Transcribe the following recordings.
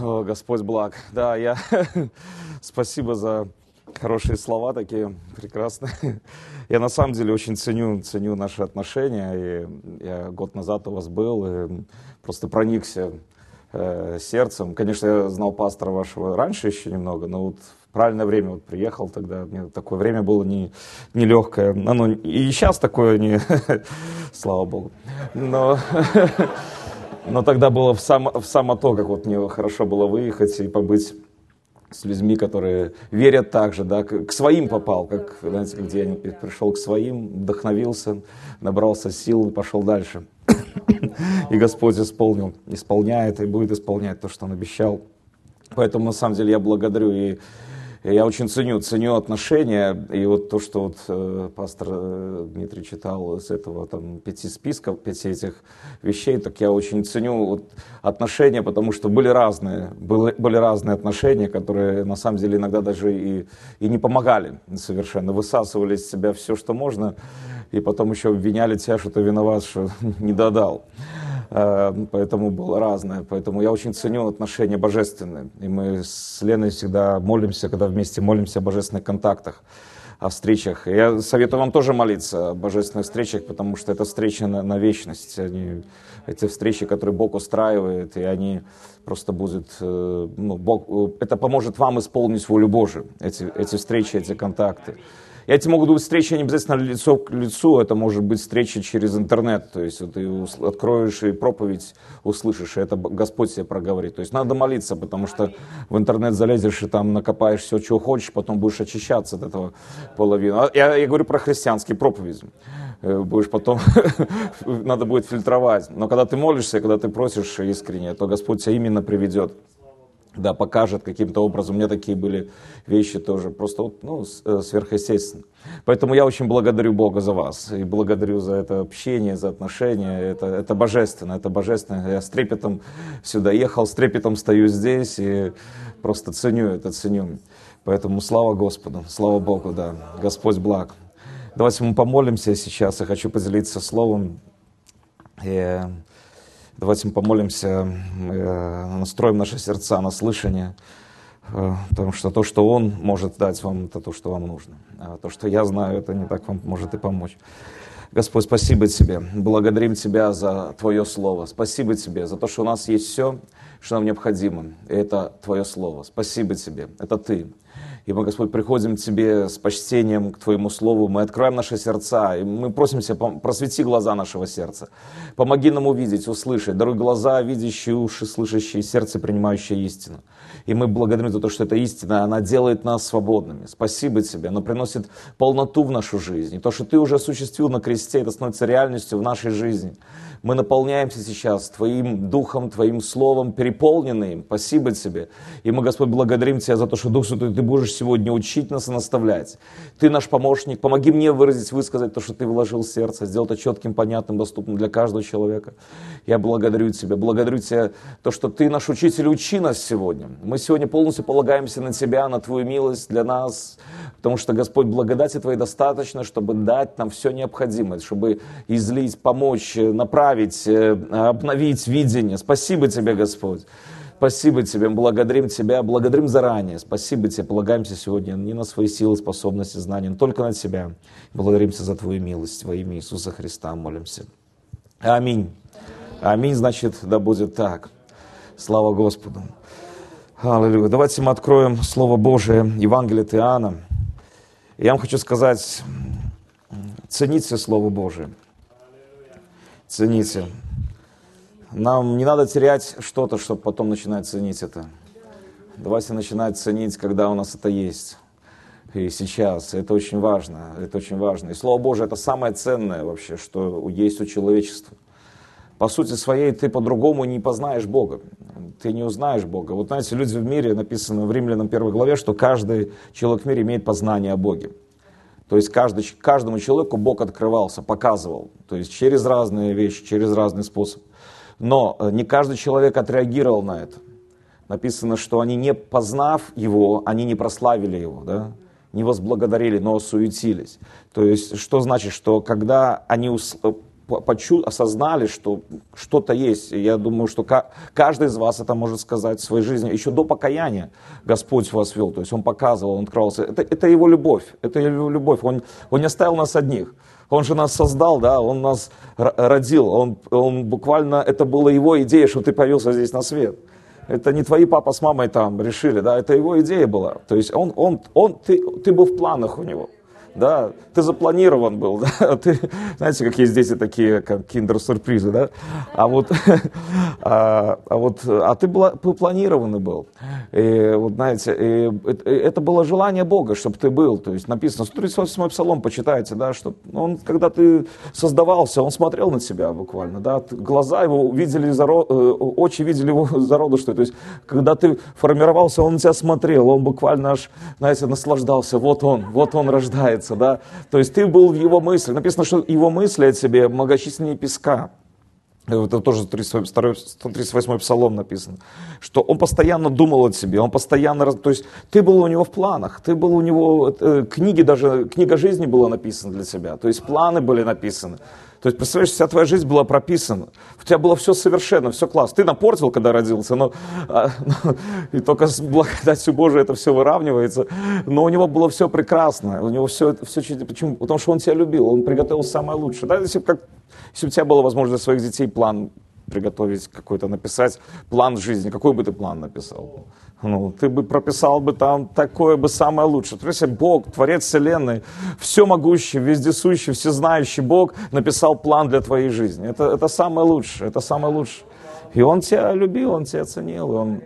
О, Господь благ. Да, я спасибо за хорошие слова такие прекрасные. Я на самом деле очень ценю, ценю наши отношения. И я год назад у вас был и просто проникся э, сердцем. Конечно, я знал пастора вашего раньше еще немного, но вот в правильное время вот приехал тогда. Мне такое время было не, нелегкое. Оно и сейчас такое не... Слава Богу. Но... Но тогда было в само, в само то, как вот мне хорошо было выехать и побыть с людьми, которые верят так же, да, к своим попал, как, знаете, где я пришел к своим, вдохновился, набрался сил и пошел дальше. И Господь исполнил, исполняет и будет исполнять то, что Он обещал. Поэтому, на самом деле, я благодарю и я очень ценю, ценю отношения, и вот то, что вот э, пастор э, Дмитрий читал из этого там пяти списков, пяти этих вещей, так я очень ценю вот, отношения, потому что были разные, были, были разные отношения, которые на самом деле иногда даже и, и не помогали совершенно, высасывали из себя все, что можно, и потом еще обвиняли тебя, что ты виноват, что не додал. Э, поэтому было разное. Поэтому я очень ценю отношения божественные. И мы с Леной всегда молимся, когда вместе молимся о божественных контактах, о встречах. Я советую вам тоже молиться о божественных встречах, потому что это встречи на, на вечность. Они, эти встречи, которые Бог устраивает, и они просто будут... Э, ну, Бог, это поможет вам исполнить волю Божию, эти, эти встречи, эти контакты. Эти могут быть встречи не обязательно лицо к лицу, это может быть встреча через интернет. То есть вот ты откроешь и проповедь услышишь, и это Господь тебе проговорит. То есть надо молиться, потому что в интернет залезешь и там накопаешь все, чего хочешь, потом будешь очищаться от этого половины. А я, я говорю про христианский проповедь э, будешь потом, надо будет фильтровать. Но когда ты молишься, когда ты просишь искренне, то Господь тебя именно приведет да, покажет каким-то образом. У меня такие были вещи тоже, просто вот, ну, э, сверхъестественно. Поэтому я очень благодарю Бога за вас и благодарю за это общение, за отношения. Это, это божественно, это божественно. Я с трепетом сюда ехал, с трепетом стою здесь и просто ценю это, ценю. Поэтому слава Господу, слава Богу, да, Господь благ. Давайте мы помолимся сейчас. Я хочу поделиться словом. И Давайте мы помолимся, э, настроим наши сердца на слышание, э, потому что то, что Он может дать вам, это то, что вам нужно. А то, что я знаю, это не так вам может и помочь. Господь, спасибо Тебе. Благодарим Тебя за Твое Слово. Спасибо Тебе за то, что у нас есть все, что нам необходимо. И это Твое Слово. Спасибо Тебе. Это Ты. И мы, Господь, приходим к Тебе с почтением к Твоему Слову, мы откроем наши сердца, и мы просим Тебя, просвети глаза нашего сердца. Помоги нам увидеть, услышать, даруй глаза, видящие, уши, слышащие, сердце, принимающее истину. И мы благодарим за то, что эта истина, она делает нас свободными. Спасибо Тебе, она приносит полноту в нашу жизнь. И то, что Ты уже осуществил на кресте, это становится реальностью в нашей жизни. Мы наполняемся сейчас Твоим Духом, Твоим Словом, переполненным им. Спасибо Тебе. И мы, Господь, благодарим Тебя за то, что Дух Святой, Ты будешь сегодня учить нас и наставлять. Ты наш помощник. Помоги мне выразить, высказать то, что Ты вложил в сердце, сделать это четким, понятным, доступным для каждого человека. Я благодарю Тебя. Благодарю Тебя то, что Ты наш учитель, учи нас сегодня. Мы сегодня полностью полагаемся на Тебя, на Твою милость для нас, потому что, Господь, благодати Твоей достаточно, чтобы дать нам все необходимое, чтобы излить, помочь, направить э, обновить видение. Спасибо Тебе, Господь. Спасибо Тебе, благодарим Тебя, благодарим заранее. Спасибо Тебе, полагаемся сегодня не на свои силы, способности, знания, но только на Тебя. Благодаримся за Твою милость во имя Иисуса Христа молимся. Аминь. Аминь, значит, да будет так. Слава Господу. Аллилуйя. Давайте мы откроем Слово Божие, Евангелие от Иоанна. Я вам хочу сказать, цените Слово Божие цените. Нам не надо терять что-то, чтобы потом начинать ценить это. Давайте начинать ценить, когда у нас это есть. И сейчас. Это очень важно. Это очень важно. И Слово Божие это самое ценное вообще, что есть у человечества. По сути своей ты по-другому не познаешь Бога. Ты не узнаешь Бога. Вот знаете, люди в мире, написано в Римлянам первой главе, что каждый человек в мире имеет познание о Боге. То есть каждый, каждому человеку Бог открывался, показывал. То есть через разные вещи, через разный способ. Но э, не каждый человек отреагировал на это. Написано, что они не познав его, они не прославили его, да? не возблагодарили, но суетились. То есть что значит, что когда они э, почу, осознали, что что-то есть. Я думаю, что каждый из вас это может сказать в своей жизни. Еще до покаяния Господь вас вел. То есть Он показывал, Он открывался. Это, это Его любовь. Это Его любовь. Он, он не оставил нас одних. Он же нас создал, да, Он нас родил. Он, он буквально, это была Его идея, что ты появился здесь на свет. Это не твои папа с мамой там решили, да, это его идея была. То есть он, он, он, ты, ты был в планах у него да, ты запланирован был, да, ты, знаете, как есть дети такие, как киндер-сюрпризы, да, а вот, а, а вот, а ты была, планированный был, и вот, знаете, и, это было желание Бога, чтобы ты был, то есть написано, 138 псалом почитайте, да, что он, когда ты создавался, он смотрел на тебя буквально, да, глаза его видели, э, очи видели его зародыш, то есть, когда ты формировался, он на тебя смотрел, он буквально аж, знаете, наслаждался, вот он, вот он рождается, называется, да. То есть ты был в его мысли. Написано, что его мысли о тебе многочисленнее песка. Это тоже 138 псалом написано, что он постоянно думал о себе, он постоянно, то есть ты был у него в планах, ты был у него, э, книги даже, книга жизни была написана для тебя, то есть планы были написаны. То есть, представляешь, вся твоя жизнь была прописана. У тебя было все совершенно, все класс. Ты напортил, когда родился, но, а, но и только с благодатью Божией это все выравнивается. Но у него было все прекрасно. У него все, все почему? Потому что он тебя любил, он приготовил самое лучшее. Да, если, как, если у тебя была возможность для своих детей план приготовить какой-то, написать план жизни, какой бы ты план написал? Ну, ты бы прописал бы там такое бы самое лучшее. То есть Бог, Творец Вселенной, все могущий, вездесущий, всезнающий Бог написал план для твоей жизни. Это, это самое лучшее, это самое лучшее. И Он тебя любил, Он тебя ценил, Он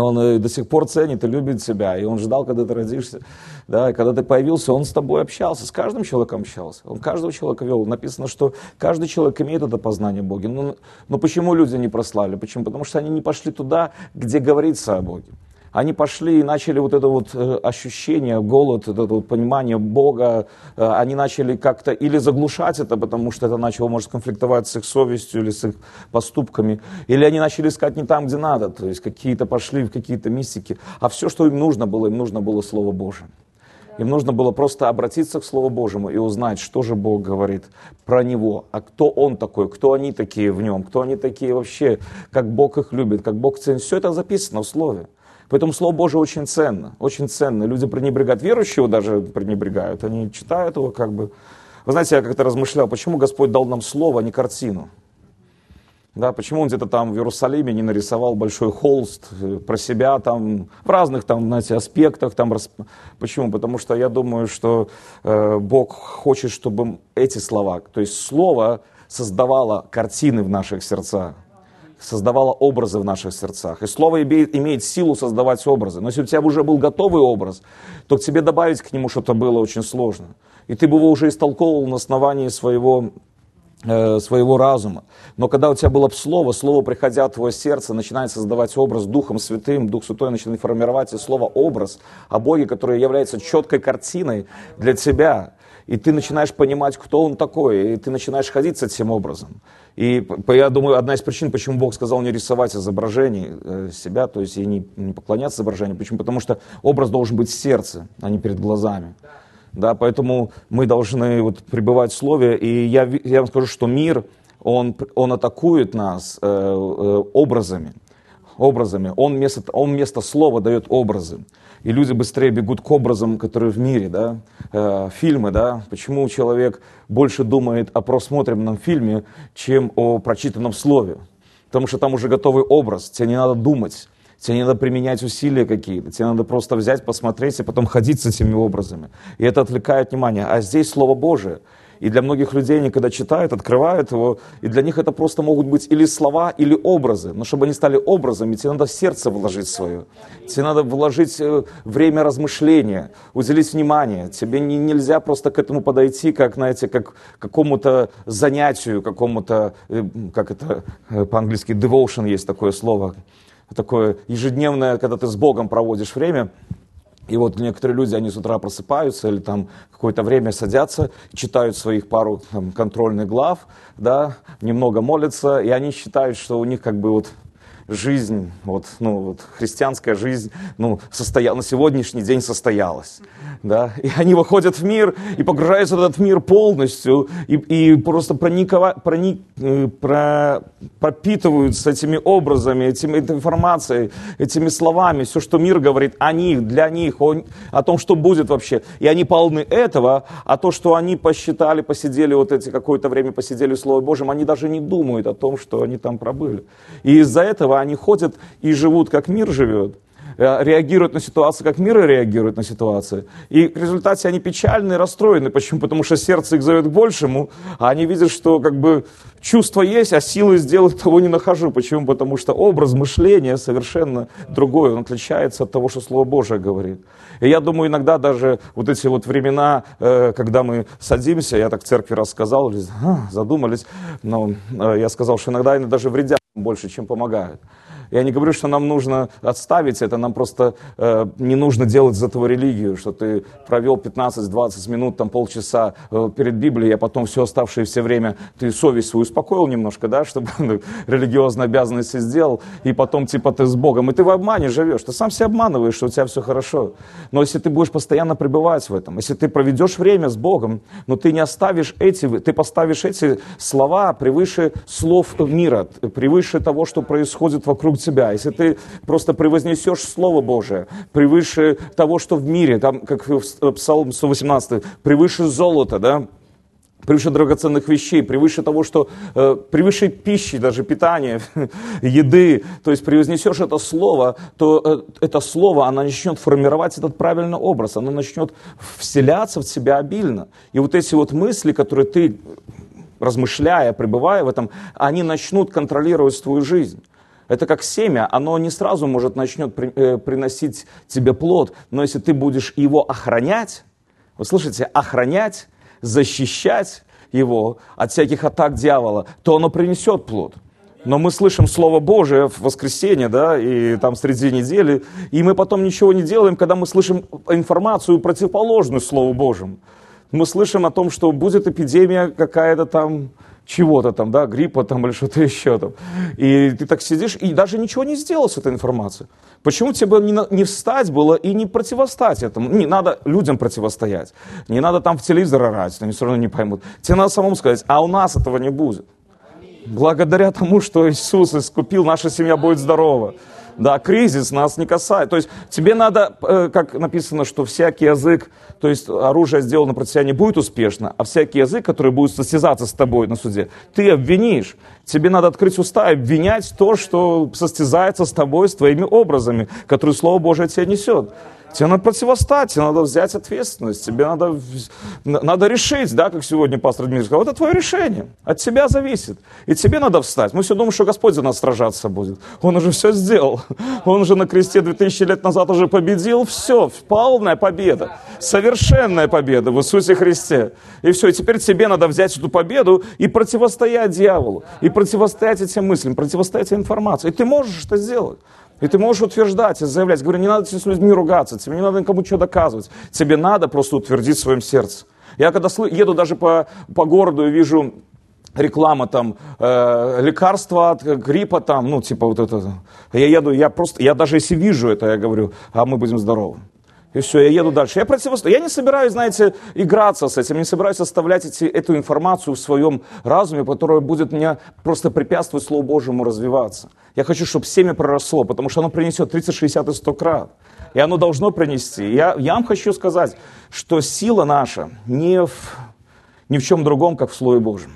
он э, до сих пор ценит и любит тебя, и он ждал, когда ты родишься, да, и когда ты появился, он с тобой общался, с каждым человеком общался, он каждого человека вел. Написано, что каждый человек имеет это познание Бога. Но, но почему люди не прослали? Почему? Потому что они не пошли туда, где говорится о Боге они пошли и начали вот это вот э, ощущение, голод, это вот понимание Бога, э, они начали как-то или заглушать это, потому что это начало, может, конфликтовать с их совестью или с их поступками, или они начали искать не там, где надо, то есть какие-то пошли в какие-то мистики, а все, что им нужно было, им нужно было Слово Божие. Им нужно было просто обратиться к Слову Божьему и узнать, что же Бог говорит про Него, а кто Он такой, кто они такие в Нем, кто они такие вообще, как Бог их любит, как Бог ценит. Все это записано в Слове. Поэтому Слово Божие очень ценно, очень ценно. Люди пренебрегают, верующего даже пренебрегают, они читают его как бы. Вы знаете, я как-то размышлял, почему Господь дал нам Слово, а не картину? Да, почему он где-то там в Иерусалиме не нарисовал большой холст э, про себя там в разных там, знаете, аспектах там почему? Потому что я думаю, что э, Бог хочет, чтобы эти слова, то есть слово создавало картины в наших сердцах создавала образы в наших сердцах. И слово имеет, силу создавать образы. Но если у тебя уже был готовый образ, то к тебе добавить к нему что-то было очень сложно. И ты бы его уже истолковывал на основании своего, э, своего разума. Но когда у тебя было слово, слово, приходя в твое сердце, начинает создавать образ Духом Святым, Дух Святой начинает формировать и слово образ о Боге, который является четкой картиной для тебя и ты начинаешь понимать, кто он такой, и ты начинаешь ходить с этим образом. И я думаю, одна из причин, почему Бог сказал не рисовать изображений э, себя, то есть и не, не поклоняться изображению, почему? Потому что образ должен быть в сердце, а не перед глазами. Да, поэтому мы должны вот пребывать в Слове, и я, я вам скажу, что мир, он, он атакует нас э, э, образами, образами. Он вместо, он вместо слова дает образы. И люди быстрее бегут к образам, которые в мире, да, э, фильмы, да, почему человек больше думает о просмотренном фильме, чем о прочитанном слове, потому что там уже готовый образ, тебе не надо думать, тебе не надо применять усилия какие-то, тебе надо просто взять, посмотреть и потом ходить с этими образами, и это отвлекает внимание, а здесь Слово Божие – и для многих людей, они когда читают, открывают его, и для них это просто могут быть или слова, или образы. Но чтобы они стали образами, тебе надо в сердце вложить свое. Тебе надо вложить э, время размышления, уделить внимание. Тебе не, нельзя просто к этому подойти, как, знаете, как к какому-то занятию, какому-то, э, как это э, по-английски, devotion есть такое слово, такое ежедневное, когда ты с Богом проводишь время – и вот некоторые люди, они с утра просыпаются или там какое-то время садятся, читают своих пару там, контрольных глав, да, немного молятся, и они считают, что у них как бы вот жизнь, вот, ну, вот, христианская жизнь, ну, состоя... на сегодняшний день состоялась. Да? И они выходят в мир и погружаются в этот мир полностью, и, и просто проникова... проник... Э, про... пропитываются этими образами, этими, этой информацией, этими словами, все, что мир говорит о них, для них, о, о том, что будет вообще. И они полны этого, а то, что они посчитали, посидели вот эти какое-то время, посидели в Слово Божьем, они даже не думают о том, что они там пробыли. И из-за этого они ходят и живут, как мир живет реагируют на ситуации, как мир реагирует на ситуации. И в результате они печальны расстроены. Почему? Потому что сердце их зовет к большему, а они видят, что как бы чувство есть, а силы сделать того не нахожу. Почему? Потому что образ мышления совершенно другой. Он отличается от того, что Слово Божие говорит. И я думаю, иногда даже вот эти вот времена, э, когда мы садимся, я так в церкви рассказал, задумались, но э, я сказал, что иногда они даже вредят больше, чем помогают. Я не говорю, что нам нужно отставить это, нам просто э, не нужно делать из этого религию, что ты провел 15-20 минут, там полчаса э, перед Библией, а потом все оставшееся время ты совесть свою успокоил немножко, да, чтобы ну, религиозные обязанности сделал, и потом типа ты с Богом. И ты в обмане живешь, ты сам себя обманываешь, что у тебя все хорошо. Но если ты будешь постоянно пребывать в этом, если ты проведешь время с Богом, но ты не оставишь эти, ты поставишь эти слова превыше слов мира, превыше того, что происходит вокруг вокруг тебя, если ты просто превознесешь Слово Божие превыше того, что в мире, там, как в Псалм 118, превыше золота, да, превыше драгоценных вещей, превыше того, что э, превыше пищи, даже питания, еды, то есть превознесешь это слово, то э, это слово, оно начнет формировать этот правильный образ, оно начнет вселяться в тебя обильно. И вот эти вот мысли, которые ты, размышляя, пребывая в этом, они начнут контролировать твою жизнь. Это как семя, оно не сразу может начнет при, э, приносить тебе плод, но если ты будешь его охранять, вы слышите, охранять, защищать его от всяких атак дьявола, то оно принесет плод. Но мы слышим Слово Божие в воскресенье, да, и там среди недели, и мы потом ничего не делаем, когда мы слышим информацию противоположную Слову Божьему. Мы слышим о том, что будет эпидемия какая-то там, чего-то там, да, гриппа там или что-то еще там. И ты так сидишь и даже ничего не сделал с этой информацией. Почему тебе не, не встать было и не противостать этому? Не надо людям противостоять. Не надо там в телевизор орать, они все равно не поймут. Тебе надо самому сказать, а у нас этого не будет. Благодаря тому, что Иисус искупил, наша семья будет здорова. Да, кризис нас не касается. То есть тебе надо, э, как написано, что всякий язык, то есть оружие сделано против тебя не будет успешно, а всякий язык, который будет состязаться с тобой на суде, ты обвинишь. Тебе надо открыть уста и обвинять то, что состязается с тобой, с твоими образами, которые Слово Божие тебе несет. Тебе надо противостать, тебе надо взять ответственность, тебе надо, надо решить, да, как сегодня пастор Дмитрий сказал, это твое решение, от тебя зависит. И тебе надо встать. Мы все думаем, что Господь за нас сражаться будет. Он уже все сделал. Он уже на кресте 2000 лет назад уже победил. Все, полная победа. Совершенная победа в Иисусе Христе. И все, и теперь тебе надо взять эту победу и противостоять дьяволу. И противостоять этим мыслям, противостоять информации. И ты можешь это сделать. И ты можешь утверждать и заявлять, говорю, не надо с людьми ругаться, тебе не надо никому что доказывать, тебе надо просто утвердить в своем сердце. Я когда еду даже по, по городу и вижу реклама там, э, лекарства от гриппа там, ну типа вот это, я еду, я просто, я даже если вижу это, я говорю, а мы будем здоровы. И все, я еду дальше. Я противостою. Я не собираюсь, знаете, играться с этим, не собираюсь оставлять эти, эту информацию в своем разуме, которая будет мне просто препятствовать Слову Божьему развиваться. Я хочу, чтобы семя проросло, потому что оно принесет 30, 60 и 100 крат. И оно должно принести. Я, я вам хочу сказать, что сила наша не в, ни в чем другом, как в Слове Божьем.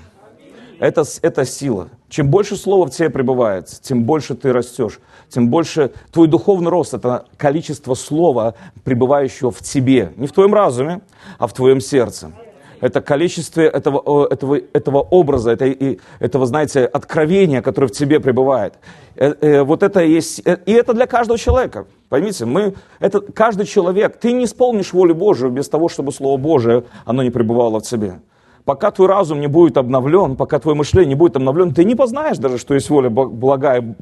Это, это сила. Чем больше слова в тебе пребывает, тем больше ты растешь, тем больше твой духовный рост – это количество слова, пребывающего в тебе. Не в твоем разуме, а в твоем сердце. Это количество этого, этого, этого образа, это, этого, знаете, откровения, которое в тебе пребывает. Э, э, вот это есть, э, и это для каждого человека. Поймите, мы, это каждый человек, ты не исполнишь волю Божию без того, чтобы Слово Божие, оно не пребывало в тебе пока твой разум не будет обновлен, пока твое мышление не будет обновлен, ты не познаешь даже, что есть воля благая,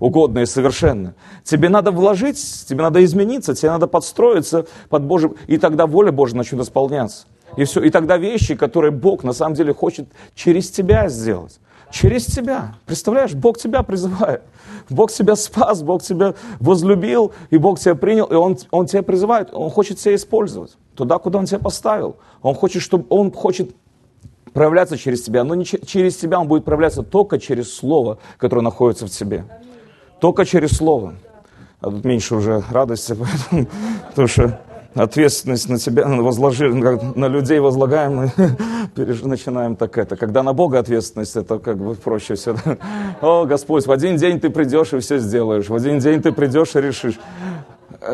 угодная и совершенная. Тебе надо вложить, тебе надо измениться, тебе надо подстроиться под Божьим, и тогда воля Божья начнет исполняться. И все. И тогда вещи, которые Бог на самом деле хочет через тебя сделать, Через тебя. Представляешь, Бог тебя призывает. Бог тебя спас, Бог тебя возлюбил, и Бог тебя принял, и Он, он тебя призывает, Он хочет тебя использовать туда, куда Он тебя поставил. Он хочет, чтобы Он хочет проявляться через тебя, но не через тебя Он будет проявляться только через Слово, которое находится в тебе. Только через Слово. А тут меньше уже радости, потому что ответственность на тебя возложили, на людей возлагаем, мы начинаем так это. Когда на Бога ответственность, это как бы проще все. О, Господь, в один день ты придешь и все сделаешь. В один день ты придешь и решишь.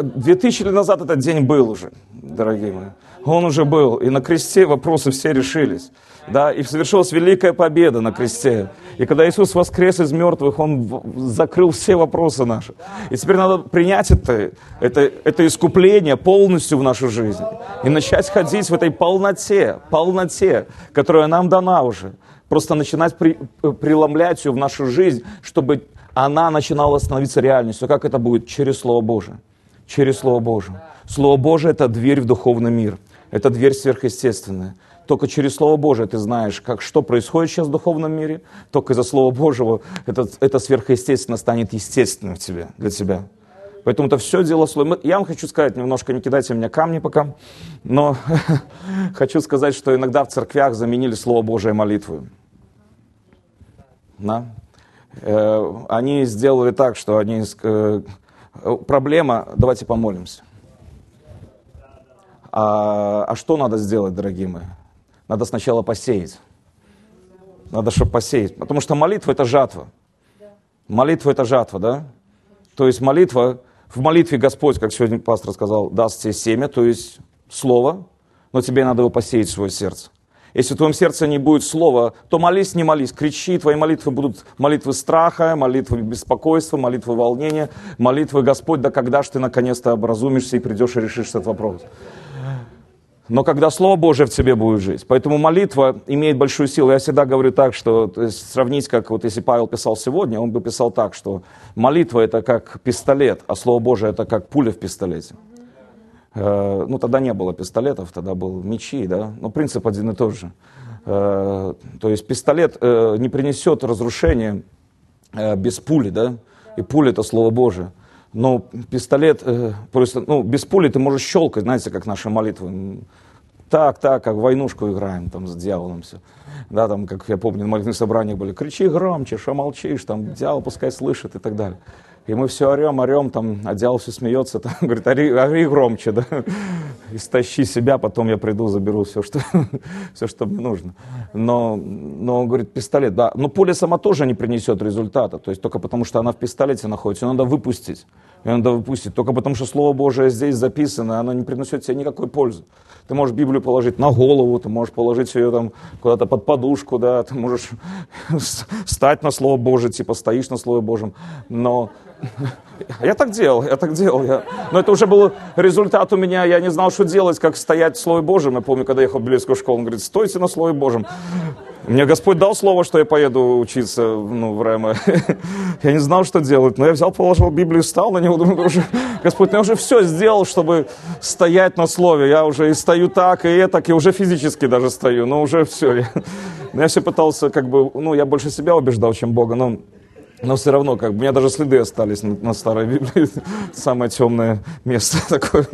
Две тысячи лет назад этот день был уже, дорогие мои. Он уже был. И на кресте вопросы все решились. Да, и совершилась великая победа на кресте. И когда Иисус воскрес из мертвых, Он закрыл все вопросы наши. И теперь надо принять это, это, это искупление полностью в нашу жизнь. И начать ходить в этой полноте, полноте, которая нам дана уже. Просто начинать при, преломлять ее в нашу жизнь, чтобы она начинала становиться реальностью. Как это будет? Через Слово Божие. Через Слово Божие. Слово Божие – это дверь в духовный мир. Это дверь сверхъестественная. Только через Слово Божие ты знаешь, как, что происходит сейчас в духовном мире. Только из-за Слова Божьего это, это сверхъестественно станет естественным тебе, для тебя. Поэтому это все дело слова. Я вам хочу сказать, немножко не кидайте меня камни пока, но хочу сказать, что иногда в церквях заменили Слово Божие молитвой. Да? Э, они сделали так, что они... Э, проблема, давайте помолимся. А, а что надо сделать, дорогие мои? Надо сначала посеять. Надо, чтобы посеять. Потому что молитва – это жатва. Молитва – это жатва, да? То есть молитва, в молитве Господь, как сегодня пастор сказал, даст тебе семя, то есть слово, но тебе надо его посеять в свое сердце. Если в твоем сердце не будет слова, то молись, не молись, кричи, твои молитвы будут молитвы страха, молитвы беспокойства, молитвы волнения, молитвы Господь, да когда же ты наконец-то образумишься и придешь и решишь этот вопрос но когда Слово Божие в тебе будет жить. Поэтому молитва имеет большую силу. Я всегда говорю так, что сравнить, как вот если Павел писал сегодня, он бы писал так, что молитва это как пистолет, а Слово Божие это как пуля в пистолете. Э, ну, тогда не было пистолетов, тогда был мечи, да, но принцип один и тот же. Э, то есть пистолет э, не принесет разрушения э, без пули, да, и пуля это Слово Божие. Но пистолет, э, просто, ну, без пули ты можешь щелкать, знаете, как наши молитвы. Так, так, как войнушку играем там с дьяволом все. Да, там, как я помню, на молитвенных собраниях были, кричи громче, что молчишь, там, дьявол пускай слышит и так далее. И мы все орем, орем, там, дьявол все смеется, там, говорит, ори, ори громче, да, истощи себя, потом я приду, заберу все, что, все, что мне нужно. Но, но он говорит, пистолет, да, но пуля сама тоже не принесет результата, то есть только потому, что она в пистолете находится, ее надо выпустить, ее надо выпустить, только потому, что Слово Божие здесь записано, оно не приносит тебе никакой пользы. Ты можешь Библию положить на голову, ты можешь положить ее там куда-то под подушку, да, ты можешь встать на Слово Божие, типа стоишь на Слове Божьем, но я так делал, я так делал. Я... Но это уже был результат у меня. Я не знал, что делать, как стоять в Слове Божьем. Я помню, когда ехал в библейскую школу, он говорит, стойте на Слове Божьем. Мне Господь дал слово, что я поеду учиться ну, в РЭМа. я не знал, что делать. Но я взял, положил Библию, стал на него. Думаю, уже, Господь, я уже все сделал, чтобы стоять на Слове. Я уже и стою так, и так, и уже физически даже стою. Но уже все. Я, я все пытался, как бы, ну, я больше себя убеждал, чем Бога. Но но все равно, как бы, у меня даже следы остались на, на старой Библии. Самое темное место такое.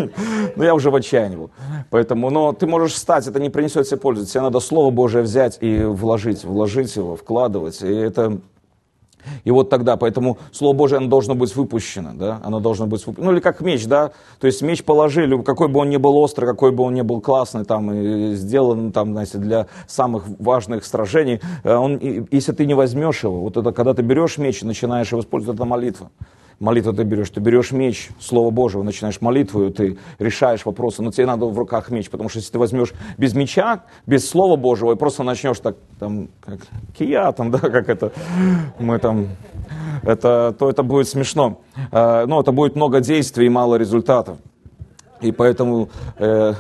Но я уже в отчаянии был. Поэтому, но ты можешь встать, это не принесет тебе пользу. Тебе надо Слово Божие взять и вложить, вложить его, вкладывать. И это и вот тогда, поэтому Слово Божие, оно должно быть выпущено, да, оно должно быть выпущено. Ну или как меч, да, то есть меч положили, какой бы он ни был острый, какой бы он ни был классный, там, и сделан, там, знаете, для самых важных сражений, э, он, если ты не возьмешь его, вот это, когда ты берешь меч и начинаешь его использовать, это молитва молитву ты берешь, ты берешь меч, Слово Божьего, начинаешь молитву, ты решаешь вопросы, но тебе надо в руках меч, потому что если ты возьмешь без меча, без Слова Божьего, и просто начнешь так, там, как кия, там, да, как это, мы там, это, то это будет смешно. Э, ну, это будет много действий и мало результатов. И поэтому э,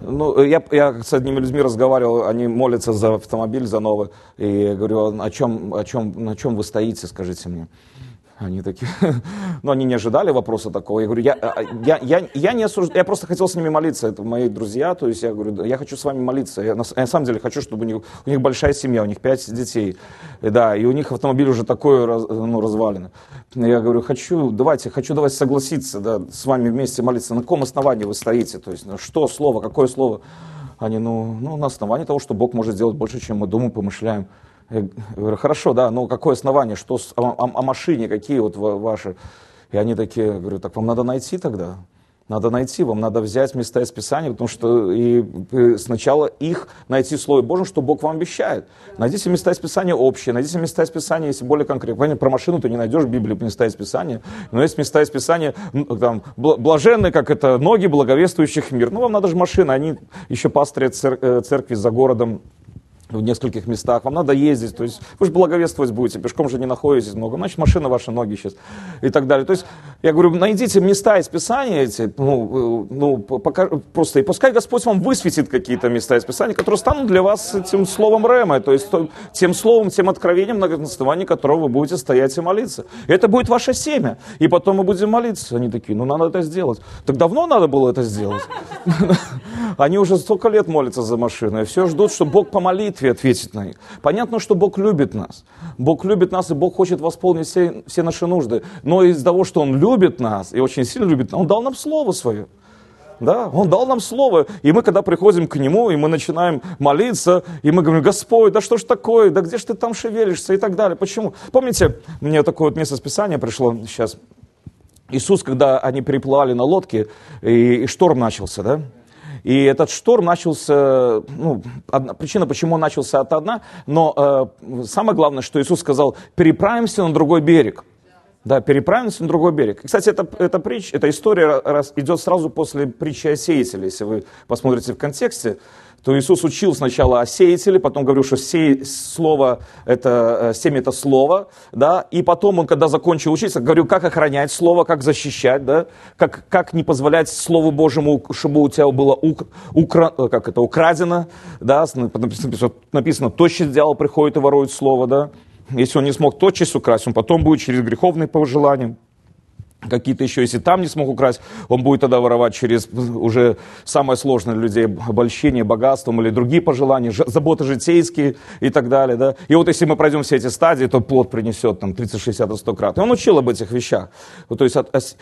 ну, я, я с одними людьми разговаривал, они молятся за автомобиль, за новый, и говорю, о чем, о чем, на чем вы стоите, скажите мне. Они такие, ну, они не ожидали вопроса такого. Я говорю, я, а, я, я, я не осуждаю, я просто хотел с ними молиться. Это мои друзья, то есть я говорю, я хочу с вами молиться. Я на, я на самом деле хочу, чтобы у них, у них большая семья, у них пять детей. Да, и у них автомобиль уже такой, ну, развален. Я говорю, хочу, давайте, хочу давайте согласиться, да, с вами вместе молиться. На каком основании вы стоите? То есть, ну, что слово, какое слово? Они, ну, ну, на основании того, что Бог может сделать больше, чем мы думаем, помышляем. Я говорю, хорошо, да, но какое основание, что с, о, о, о машине, какие вот ваши? И они такие, говорю, так вам надо найти тогда. Надо найти, вам надо взять места из Писания, потому что и, сначала их найти в Слове Божьем, что Бог вам обещает. Найдите места из Писания общие, найдите места из Писания, если более конкретно. Понятно, про машину ты не найдешь в Библии места из Писания, но есть места из Писания, там, блаженные, как это, ноги благовествующих мир. Ну, вам надо же машина, они еще пастырят э, церкви за городом в нескольких местах, вам надо ездить, то есть вы же благовествовать будете, пешком же не находитесь много, значит машина ваши ноги сейчас и так далее. То есть я говорю, найдите места из Писания эти, ну, э, ну пока, просто, и пускай Господь вам высветит какие-то места из Писания, которые станут для вас этим словом Рема, то есть тем словом, тем откровением, на основании которого вы будете стоять и молиться. Это будет ваше семя, и потом мы будем молиться. Они такие, ну надо это сделать. Так давно надо было это сделать. Они уже столько лет молятся за машину, и все ждут, что Бог помолит молитве ответить на них. Понятно, что Бог любит нас. Бог любит нас, и Бог хочет восполнить все, все наши нужды. Но из-за того, что Он любит нас, и очень сильно любит, Он дал нам Слово Свое. Да, Он дал нам Слово, и мы, когда приходим к Нему, и мы начинаем молиться, и мы говорим, Господь, да что ж такое, да где ж ты там шевелишься и так далее. Почему? Помните, мне такое вот место списания пришло сейчас. Иисус, когда они приплывали на лодке, и, и шторм начался, да? И этот шторм начался, ну, одна, причина, почему он начался, это одна, но э, самое главное, что Иисус сказал, переправимся на другой берег. Да, переправимся на другой берег. кстати, это, это, притч, эта история раз, идет сразу после притчи о сеятеле, если вы посмотрите в контексте то Иисус учил сначала о сеятеле, потом говорил, что сей, слово, это, э, семя это слово, да, и потом он, когда закончил учиться, говорил, как охранять слово, как защищать, да, как, как не позволять Слову Божьему, чтобы у тебя было ук, укра, э, как это, украдено, да, написано, написано тощий дьявол приходит и ворует слово, да, если он не смог тотчас украсть, он потом будет через греховные пожелания какие-то еще, если там не смог украсть, он будет тогда воровать через уже самое сложное для людей обольщение богатством или другие пожелания, заботы житейские и так далее. Да? И вот если мы пройдем все эти стадии, то плод принесет там 30, 60, 100 крат. И он учил об этих вещах. Вот, то есть,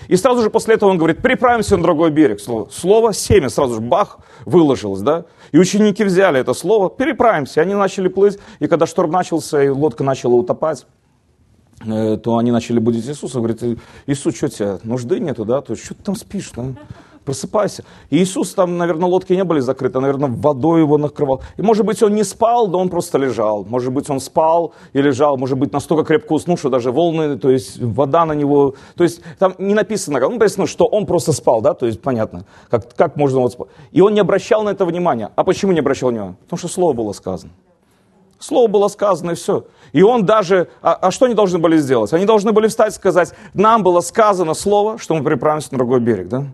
и сразу же после этого он говорит, переправимся на другой берег. Слово, слово семя сразу же бах, выложилось. Да? И ученики взяли это слово, переправимся. Они начали плыть, и когда шторм начался, и лодка начала утопать, то они начали будить Иисуса, говорит, Иисус, что тебе, нужды нету, да, то есть, что ты там спишь, да? просыпайся. И Иисус там, наверное, лодки не были закрыты, наверное, водой его накрывал. И, может быть, он не спал, да он просто лежал. Может быть, он спал и лежал, может быть, настолько крепко уснул, что даже волны, то есть вода на него, то есть там не написано, ну, написано, что он просто спал, да, то есть понятно, как, как можно вот спать. И он не обращал на это внимания. А почему не обращал внимания? Потому что слово было сказано. Слово было сказано, и все. И он даже... А, а что они должны были сделать? Они должны были встать и сказать, нам было сказано слово, что мы переправимся на другой берег, да?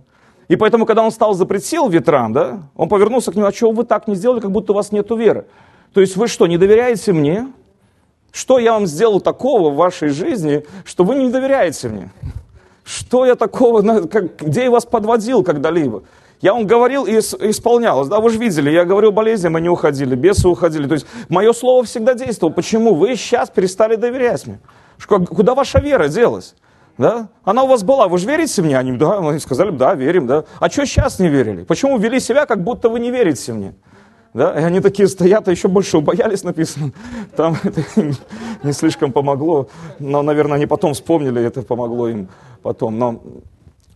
И поэтому, когда он стал запретил ветрам, да, он повернулся к нему, а чего вы так не сделали, как будто у вас нет веры? То есть вы что, не доверяете мне? Что я вам сделал такого в вашей жизни, что вы не доверяете мне? Что я такого, где я вас подводил когда-либо? Я вам говорил и исполнялось. Да, вы же видели, я говорил болезням, они уходили, бесы уходили. То есть мое слово всегда действовало. Почему? Вы сейчас перестали доверять мне. Куда ваша вера делась? Да? Она у вас была, вы же верите мне? Они, да, они сказали, да, верим, да. А что сейчас не верили? Почему вели себя, как будто вы не верите мне? Да? И они такие стоят, а еще больше убоялись, написано. Там это не слишком помогло. Но, наверное, они потом вспомнили, это помогло им потом. Но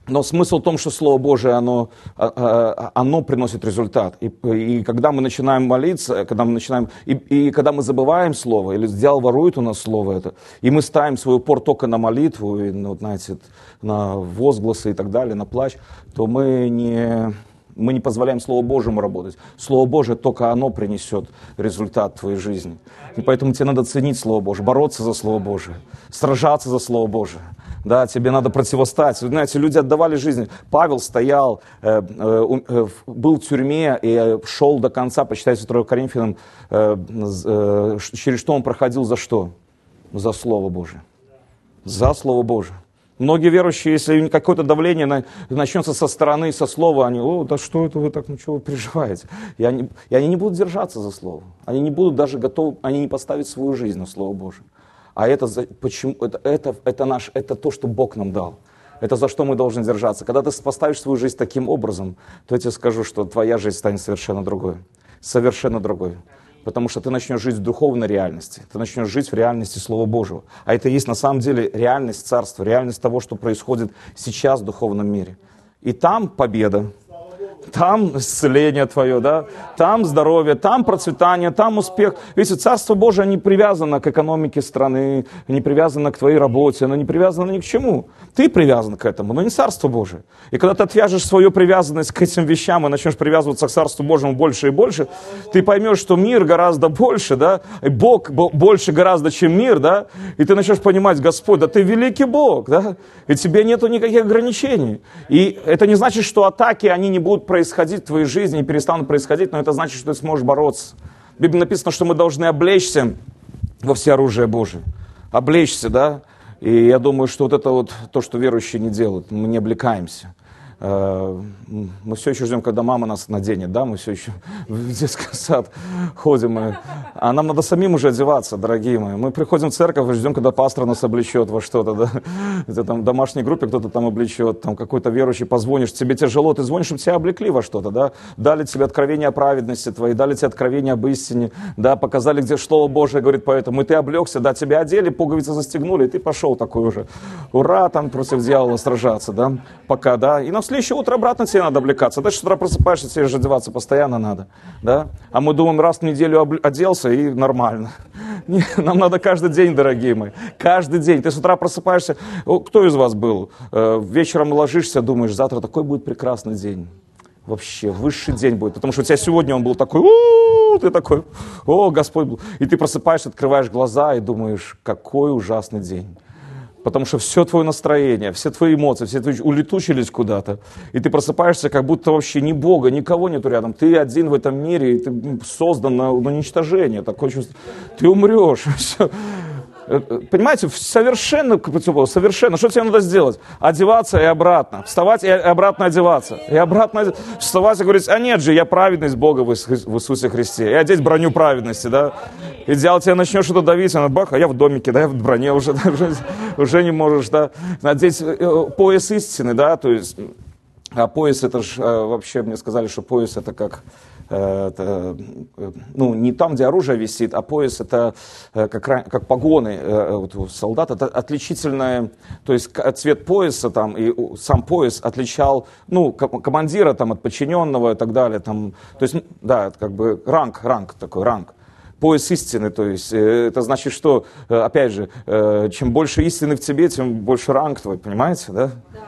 но смысл в том, что Слово Божие, оно, а, а, оно приносит результат. И, и когда мы начинаем молиться, когда мы начинаем, и, и когда мы забываем Слово, или дьявол ворует у нас Слово это, и мы ставим свой упор только на молитву, и, ну, знаете, на возгласы и так далее, на плач, то мы не, мы не позволяем Слову Божьему работать. Слово Божие, только оно принесет результат в твоей жизни. И поэтому тебе надо ценить Слово Божие, бороться за Слово Божие, сражаться за Слово Божие да, тебе надо противостать. Вы знаете, люди отдавали жизнь. Павел стоял, э, э, э, был в тюрьме и э, шел до конца, почитайте 2 Коринфянам, э, э, через что он проходил, за что? За Слово Божие. за Слово Божие. Многие верующие, если какое-то давление начнется со стороны, со слова, они, о, да что это вы так, ну чего вы переживаете? И они, и они не будут держаться за слово. Они не будут даже готовы, они не поставят свою жизнь на Слово Божие. А это, почему, это, это, это, наш, это то, что Бог нам дал. Это за что мы должны держаться. Когда ты поставишь свою жизнь таким образом, то я тебе скажу, что твоя жизнь станет совершенно другой. Совершенно другой. Потому что ты начнешь жить в духовной реальности. Ты начнешь жить в реальности Слова Божьего. А это и есть на самом деле реальность Царства, реальность того, что происходит сейчас в духовном мире. И там победа, там исцеление твое, да, там здоровье, там процветание, там успех. Видите, Царство Божие не привязано к экономике страны, не привязано к твоей работе, оно не привязано ни к чему. Ты привязан к этому, но не Царство Божие. И когда ты отвяжешь свою привязанность к этим вещам и начнешь привязываться к Царству Божьему больше и больше, ты поймешь, что мир гораздо больше, да, и Бог больше гораздо, чем мир, да, и ты начнешь понимать, Господь, да ты великий Бог, да, и тебе нету никаких ограничений. И это не значит, что атаки, они не будут происходить в твоей жизни, не перестанут происходить, но это значит, что ты сможешь бороться. В Библии написано, что мы должны облечься во все оружие Божие. Облечься, да? И я думаю, что вот это вот то, что верующие не делают, мы не облекаемся. Э, мы все еще ждем, когда мама нас наденет, да, мы все еще в детский сад ходим, и... а нам надо самим уже одеваться, дорогие мои. Мы приходим в церковь и ждем, когда пастор нас облечет во что-то, да, где там в домашней группе кто-то там облечет, там какой-то верующий позвонишь, тебе тяжело, ты звонишь, чтобы тебя облекли во что-то, да, дали тебе откровение о праведности твоей, дали тебе откровение об истине, да, показали, где Слово Божие говорит поэтому, и ты облегся, да, тебя одели, пуговицы застегнули, и ты пошел такой уже, ура, там против дьявола сражаться, да, пока, да, и на следующее утро обратно тебе надо облекаться. Дальше с утра просыпаешься, тебе же одеваться постоянно надо. Да? А мы думаем, раз в неделю оделся и нормально. Не, нам надо каждый день, дорогие мои. Каждый день. Ты с утра просыпаешься. Кто из вас был? Э, вечером ложишься, думаешь, завтра такой будет прекрасный день вообще высший день будет, потому что у тебя сегодня он был такой, ты такой, о, Господь был. И ты просыпаешься, открываешь глаза и думаешь, какой ужасный день. Потому что все твое настроение, все твои эмоции, все твои улетучились куда-то. И ты просыпаешься, как будто вообще ни Бога, никого нету рядом. Ты один в этом мире, и ты создан на, на уничтожение. Такое чувство. Ты умрешь. Все. Э, э, понимаете, совершенно совершенно. Что тебе надо сделать? Одеваться и обратно. Вставать и обратно одеваться. И обратно вставать и говорить, а нет же, я праведность Бога в Иисусе Христе. И одеть броню праведности, да. Идеал тебе начнешь что-то давить, а бах, а я в домике, да, я в броне уже, да, уже, уже не можешь, да. Надеть э, пояс истины, да, то есть, а пояс это же, вообще мне сказали, что пояс это как Э, это, э, ну, не там, где оружие висит, а пояс это э, как, как погоны вот, у солдат. Это отличительное, то есть цвет пояса там, и сам пояс отличал ну, командира там, от подчиненного и так далее. Там, то есть, да, это как бы ранг, ранг такой, ранг пояс истины, то есть это значит, что, опять же, чем больше истины в тебе, тем больше ранг твой, понимаете, да? Да.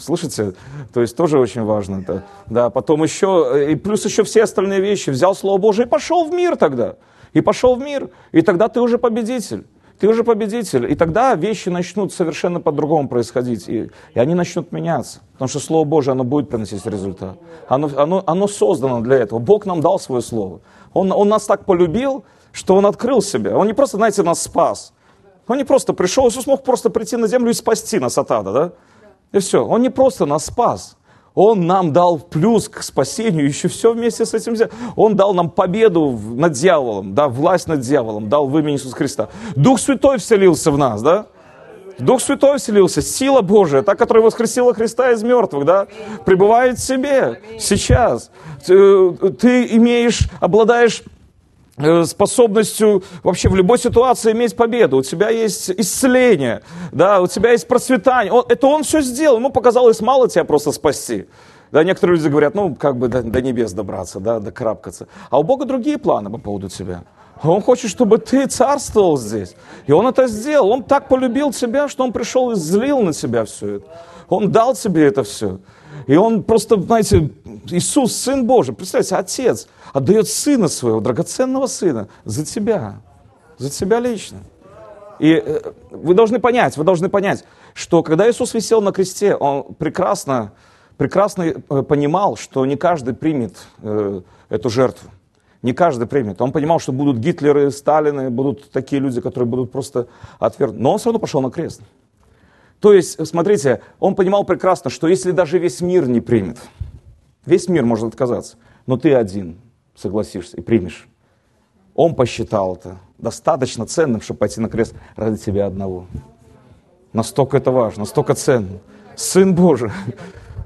Слышите? То есть тоже очень важно. Да, да потом еще, и плюс еще все остальные вещи. Взял Слово Божие и пошел в мир тогда. И пошел в мир. И тогда ты уже победитель. Ты уже победитель. И тогда вещи начнут совершенно по-другому происходить. И, и они начнут меняться. Потому что Слово Божие, оно будет приносить результат. Оно, оно, оно создано для этого. Бог нам дал свое Слово. Он, он нас так полюбил, что Он открыл себя. Он не просто, знаете, нас спас. Он не просто пришел, Иисус мог просто прийти на землю и спасти нас от ада, да? И все. Он не просто нас спас. Он нам дал плюс к спасению, еще все вместе с этим взял. Он дал нам победу над дьяволом, да, власть над дьяволом, дал в имени Иисуса Христа. Дух Святой вселился в нас, да? Дух Святой вселился, сила Божия, та, которая воскресила Христа из мертвых, да, пребывает в себе сейчас. Ты, ты имеешь, обладаешь Э, способностью вообще в любой ситуации иметь победу. У тебя есть исцеление, да, у тебя есть процветание. Он, это он все сделал. Ему показалось мало тебя просто спасти. Да, некоторые люди говорят, ну, как бы до, до небес добраться, да, докрапкаться. А у Бога другие планы по поводу тебя. Он хочет, чтобы ты царствовал здесь. И он это сделал. Он так полюбил тебя, что он пришел и злил на тебя все это. Он дал тебе это все. И он просто, знаете, Иисус, Сын Божий, представьте, Отец отдает Сына Своего, драгоценного Сына, за тебя, за тебя лично. И э, вы должны понять, вы должны понять, что когда Иисус висел на кресте, Он прекрасно, прекрасно э, понимал, что не каждый примет э, эту жертву. Не каждый примет. Он понимал, что будут Гитлеры, Сталины, будут такие люди, которые будут просто отвергнуты. Но он все равно пошел на крест. То есть, смотрите, он понимал прекрасно, что если даже весь мир не примет, весь мир может отказаться, но ты один согласишься и примешь. Он посчитал это достаточно ценным, чтобы пойти на крест ради тебя одного. Настолько это важно, настолько ценно. Сын Божий,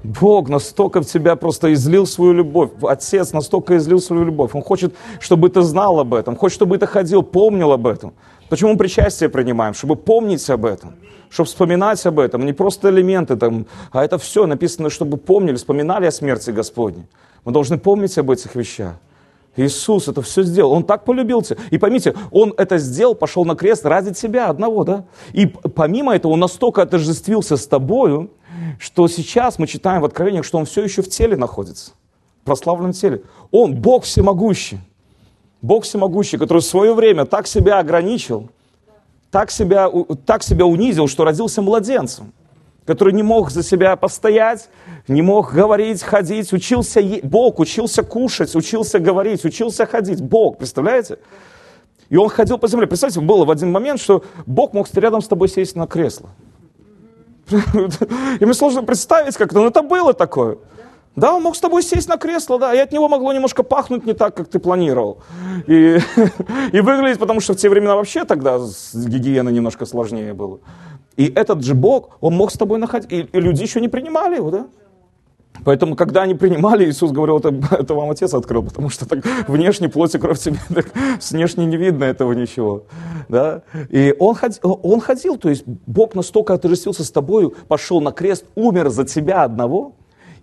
Бог настолько в тебя просто излил свою любовь. Отец настолько излил свою любовь. Он хочет, чтобы ты знал об этом. Хочет, чтобы ты ходил, помнил об этом. Почему мы причастие принимаем? Чтобы помнить об этом. Чтобы вспоминать об этом. Не просто элементы там, а это все написано, чтобы помнили, вспоминали о смерти Господней. Мы должны помнить об этих вещах. Иисус это все сделал. Он так полюбил тебя. И поймите, Он это сделал, пошел на крест ради тебя одного, да? И помимо этого, Он настолько отождествился с тобою, что сейчас мы читаем в Откровениях, что Он все еще в теле находится. В прославленном теле. Он Бог всемогущий. Бог всемогущий, который в свое время так себя ограничил, так себя, так себя унизил, что родился младенцем который не мог за себя постоять, не мог говорить, ходить, учился, е... Бог учился кушать, учился говорить, учился ходить. Бог, представляете? И он ходил по земле. Представьте, было в один момент, что Бог мог рядом с тобой сесть на кресло. Мне сложно представить, как это, но это было такое. Да, он мог с тобой сесть на кресло, да, и от него могло немножко пахнуть не так, как ты планировал. И, и выглядеть, потому что в те времена вообще тогда с гигиеной немножко сложнее было. И этот же Бог, Он мог с тобой находить. И, и люди еще не принимали его, да? Поэтому, когда они принимали, Иисус говорил, это, это вам Отец открыл, потому что так внешне плоть и кровь тебе, так, внешне не видно этого ничего. Да? И он, ходил, он ходил, то есть Бог настолько отождествился с тобою, пошел на крест, умер за тебя одного,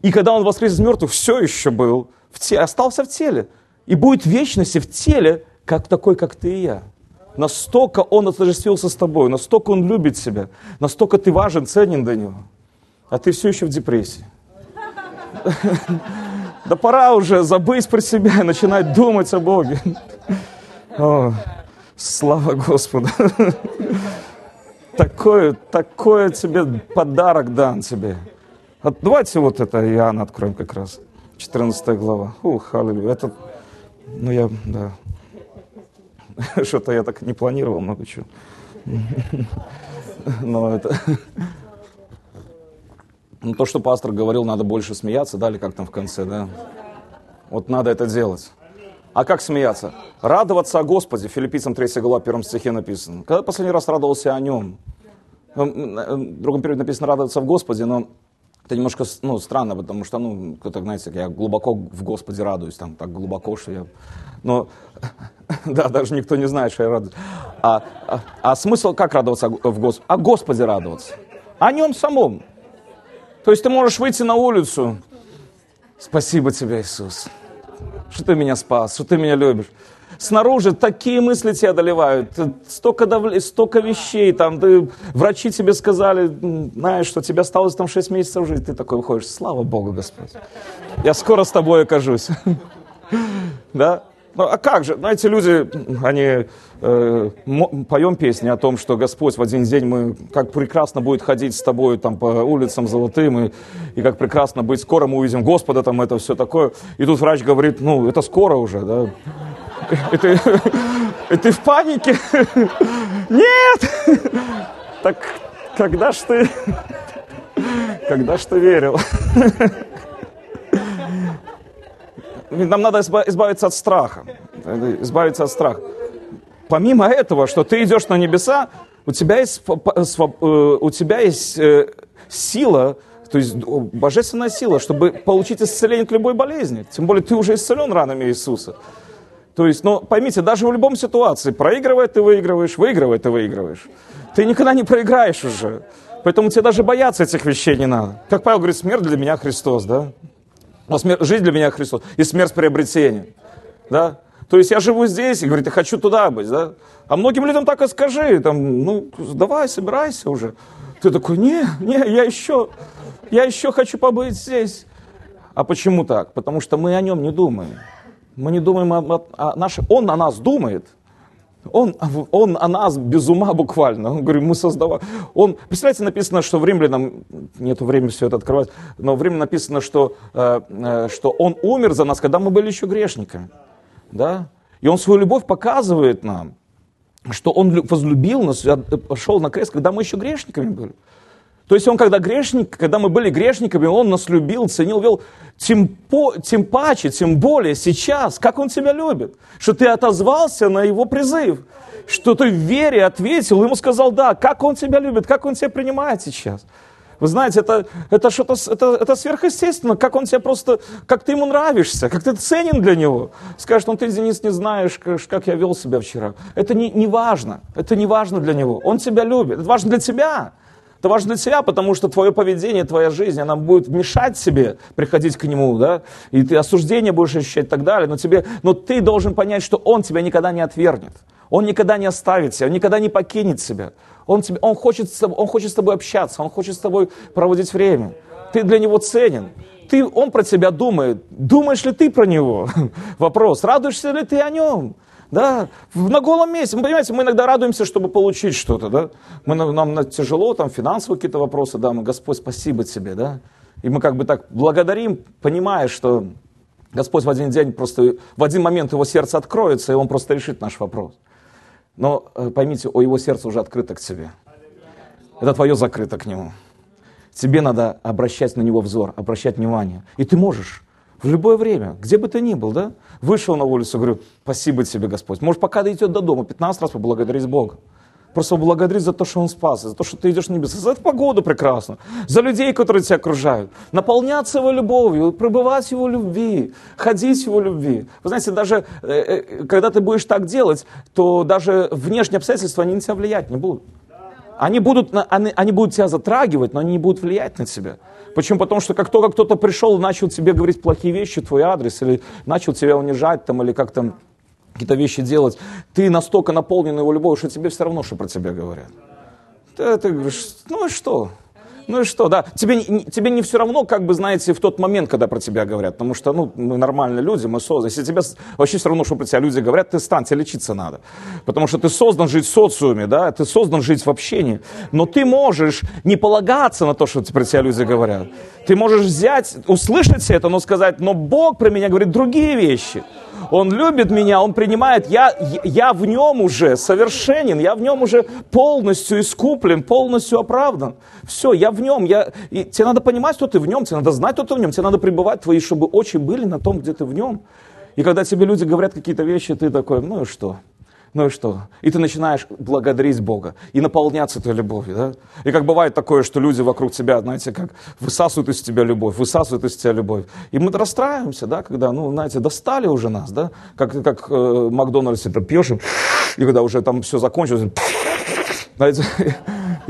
и когда он воскрес из мертвых, все еще был, в те, остался в теле, и будет вечности в теле, как такой, как ты и я. Настолько Он отождествился с тобой, настолько Он любит тебя, настолько ты важен, ценен для Него. А ты все еще в депрессии. Да пора уже забыть про себя и начинать думать о Боге. О, слава Господу. Такое, такое тебе подарок дан тебе. Вот давайте вот это Иоанна откроем как раз. 14 глава. Ух, аллилуйя. Это, ну я, да. Что-то я так не планировал много чего. Но это... Ну, то, что пастор говорил, надо больше смеяться, да, или как там в конце, да? Вот надо это делать. А как смеяться? Радоваться о Господе. Филиппийцам 3 глава, 1 стихе написано. Когда последний раз радовался о Нем? Ну, в другом периоде написано радоваться в Господе, но это немножко ну, странно, потому что, ну, кто-то, знаете, я глубоко в Господе радуюсь, там, так глубоко, что я... Но, да, даже никто не знает, что я радуюсь. А, а, а смысл как радоваться в Господе? О Господе радоваться. О Нем самом. То есть ты можешь выйти на улицу. Спасибо тебе, Иисус, что ты меня спас, что ты меня любишь снаружи такие мысли тебя одолевают, столько, дав... столько вещей, там, ты... врачи тебе сказали, знаешь, что тебе осталось там 6 месяцев жить, ты такой выходишь, слава Богу, Господь, я скоро с тобой окажусь. Да? Ну, а как же? Знаете, люди, они поем песни о том, что Господь в один день мы, как прекрасно будет ходить с тобой там по улицам золотым, и, и как прекрасно быть, скоро мы увидим Господа, там это все такое. И тут врач говорит, ну, это скоро уже, да. И ты, и ты в панике? Нет! Так когда ж ты, когда ж ты верил? Нам надо избавиться от страха. Избавиться от страха. Помимо этого, что ты идешь на небеса, у тебя есть, э, у тебя есть э, сила, то есть божественная сила, чтобы получить исцеление от любой болезни. Тем более ты уже исцелен ранами Иисуса. То есть, ну, поймите, даже в любом ситуации, проигрывая ты выигрываешь, выигрывая ты выигрываешь. Ты никогда не проиграешь уже. Поэтому тебе даже бояться этих вещей не надо. Как Павел говорит, смерть для меня Христос, да? Жизнь для меня Христос. И смерть приобретение. Да? То есть я живу здесь и говорит, я хочу туда быть, да? А многим людям так и скажи, там, ну, давай, собирайся уже. Ты такой, не, не, я еще, я еще хочу побыть здесь. А почему так? Потому что мы о нем не думаем. Мы не думаем о, о, о нашем... Он о нас думает. Он, он о нас без ума буквально. Он говорит, мы создавали. Он, представляете, написано, что в римлянам, нету времени все это открывать, но в римлянам написано, что, э, э, что он умер за нас, когда мы были еще грешниками. Да? И он свою любовь показывает нам, что он возлюбил нас, пошел на крест, когда мы еще грешниками были. То есть он, когда грешник, когда мы были грешниками, он нас любил, ценил, вел. Тем, по, тем паче, тем более сейчас, как он тебя любит. Что ты отозвался на его призыв. Что ты в вере ответил, ему сказал да. Как он тебя любит, как он тебя принимает сейчас. Вы знаете, это, это что-то это, это сверхъестественно, как он тебя просто, как ты ему нравишься, как ты ценен для него. Скажешь, ну ты, Денис, не знаешь, как, как я вел себя вчера. Это не, не важно, это не важно для него. Он тебя любит, это важно для тебя. Это важно для тебя, потому что твое поведение, твоя жизнь, она будет мешать себе приходить к нему, да, и ты осуждение будешь ощущать и так далее, но, тебе, но ты должен понять, что он тебя никогда не отвергнет. Он никогда не оставит тебя, он никогда не покинет тебя. Он, тебе, он, хочет, он хочет с тобой общаться, он хочет с тобой проводить время. Ты для него ценен. Ты, он про тебя думает. Думаешь ли ты про него? Вопрос. Радуешься ли ты о нем? Да, на голом месте. Мы, понимаете, мы иногда радуемся, чтобы получить что-то, да. Мы, нам тяжело, там, финансовые какие-то вопросы, да, мы, Господь, спасибо тебе, да. И мы как бы так благодарим, понимая, что Господь в один день просто, в один момент его сердце откроется, и он просто решит наш вопрос. Но э, поймите, о его сердце уже открыто к тебе. Это твое закрыто к нему. Тебе надо обращать на него взор, обращать внимание. И ты можешь в любое время, где бы ты ни был, да? Вышел на улицу, говорю, спасибо тебе, Господь. Может, пока дойдет до дома, 15 раз поблагодарить Бога. Просто благодарить за то, что Он спас, за то, что ты идешь на небеса, за эту погоду прекрасно, за людей, которые тебя окружают. Наполняться Его любовью, пребывать в Его любви, ходить в Его любви. Вы знаете, даже э, э, когда ты будешь так делать, то даже внешние обстоятельства, они на тебя влиять не будут. Они будут, они, они будут тебя затрагивать, но они не будут влиять на тебя. Почему? Потому что как только кто-то пришел и начал тебе говорить плохие вещи, твой адрес, или начал тебя унижать, там, или как то какие-то вещи делать, ты настолько наполнен его любовью, что тебе все равно, что про тебя говорят. Ты, ты говоришь, ну и что? Ну и что, да, тебе, тебе не все равно, как бы, знаете, в тот момент, когда про тебя говорят, потому что, ну, мы нормальные люди, мы созданы. Если тебе вообще все равно, что про тебя люди говорят, ты стань, тебе лечиться надо. Потому что ты создан жить в социуме, да, ты создан жить в общении. Но ты можешь не полагаться на то, что про тебя люди говорят. Ты можешь взять, услышать это, но сказать, но Бог про меня говорит другие вещи. Он любит меня, Он принимает, я, я в нем уже совершенен, я в нем уже полностью искуплен, полностью оправдан. Все, я в нем. Я, и тебе надо понимать, что ты в нем, тебе надо знать, что ты в нем, тебе надо пребывать, твои, чтобы очи были на том, где ты в нем. И когда тебе люди говорят какие-то вещи, ты такой, ну и что? Ну и что? И ты начинаешь благодарить Бога и наполняться этой любовью. Да? И как бывает такое, что люди вокруг тебя, знаете, как высасывают из тебя любовь, высасывают из тебя любовь. И мы расстраиваемся, да, когда, ну, знаете, достали уже нас, да, как, как э, в Макдональдсе, ты пьешь, и когда уже там все закончилось, знаете,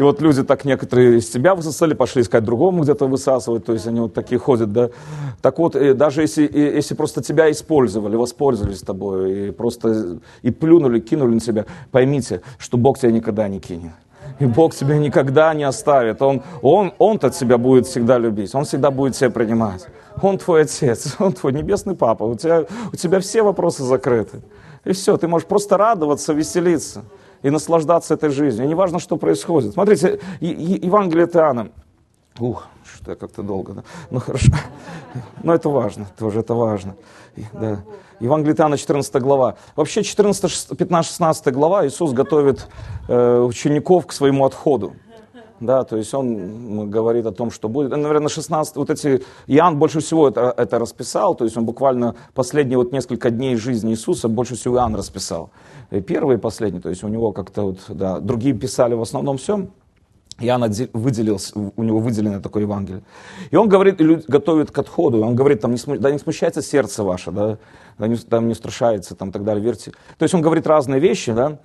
и вот люди так некоторые из себя высосали, пошли искать другому где-то высасывать, то есть они вот такие ходят, да. Так вот, даже если, если просто тебя использовали, воспользовались тобой, и просто и плюнули, кинули на тебя, поймите, что Бог тебя никогда не кинет. И Бог тебя никогда не оставит. Он, он, Он-то тебя будет всегда любить. Он всегда будет тебя принимать. Он твой отец, он твой небесный папа. У тебя, у тебя все вопросы закрыты. И все, ты можешь просто радоваться, веселиться и наслаждаться этой жизнью. Не важно, что происходит. Смотрите, Евангелие от Иоанна. Ух, что я как-то долго, да? Ну хорошо. Но это важно, тоже это важно. Да. Евангелие Иоанна, 14 глава. Вообще 14, 15, 16 глава Иисус готовит э, учеников к своему отходу. Да, то есть он говорит о том, что будет. Наверное, 16, вот эти, Иоанн больше всего это, это расписал, то есть он буквально последние вот несколько дней жизни Иисуса больше всего Иоанн расписал. И первый и последний, то есть у него как-то вот, да, другие писали в основном все, Иоанн выделился, у него выделено такое Евангелие. И он говорит, готовит к отходу, он говорит, там, не, да не смущается сердце ваше, да, да не, там не страшается, там, так далее, верьте. То есть он говорит разные вещи, да,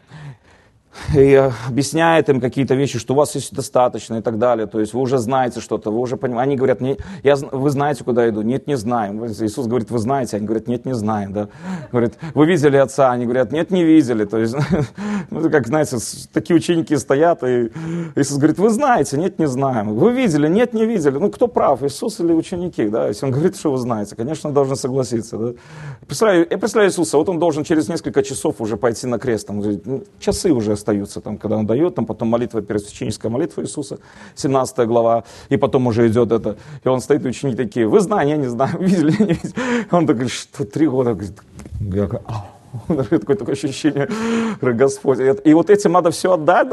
и объясняет им какие-то вещи, что у вас есть достаточно и так далее. То есть вы уже знаете что-то, вы уже понимаете. Они говорят, не, я, вы знаете, куда я иду? Нет, не знаем. Иисус говорит, вы знаете? Они говорят, нет, не знаем. Да? Говорит, вы видели Отца? Они говорят, нет, не видели. То есть, ну, как, знаете, такие ученики стоят, и Иисус говорит, вы знаете? Нет, не знаем. Вы видели? Нет, не видели. Ну, кто прав, Иисус или ученики? Да? Если он говорит, что вы знаете, конечно, должен согласиться. Да? Представляю, я представляю Иисуса, вот он должен через несколько часов уже пойти на крест. Говорит, ну, часы уже остаются, там, когда он дает, там потом молитва, первосвященническая молитва Иисуса, 17 глава, и потом уже идет это, и он стоит, и ученики такие, вы знаете, я не знаю, видели, не видели. Он такой, что три года, я, Такое, такое ощущение, Господь. И вот этим надо все отдать.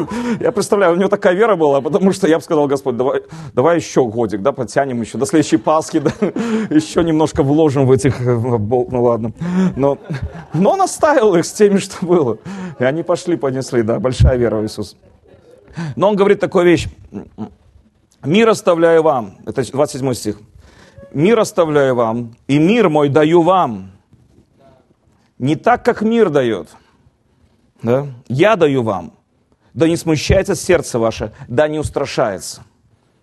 Я представляю, у него такая вера была, потому что я бы сказал, Господь, давай, давай еще годик, да, подтянем еще, до следующей Пасхи, да, еще немножко вложим в этих, ну ладно. Но, но он оставил их с теми, что было. И они пошли, понесли, да, большая вера в Иисуса. Но он говорит такую вещь. Мир оставляю вам. Это 27 стих. Мир оставляю вам, и мир мой даю вам. Не так, как мир дает. Да? Я даю вам. Да не смущается сердце ваше, да не устрашается.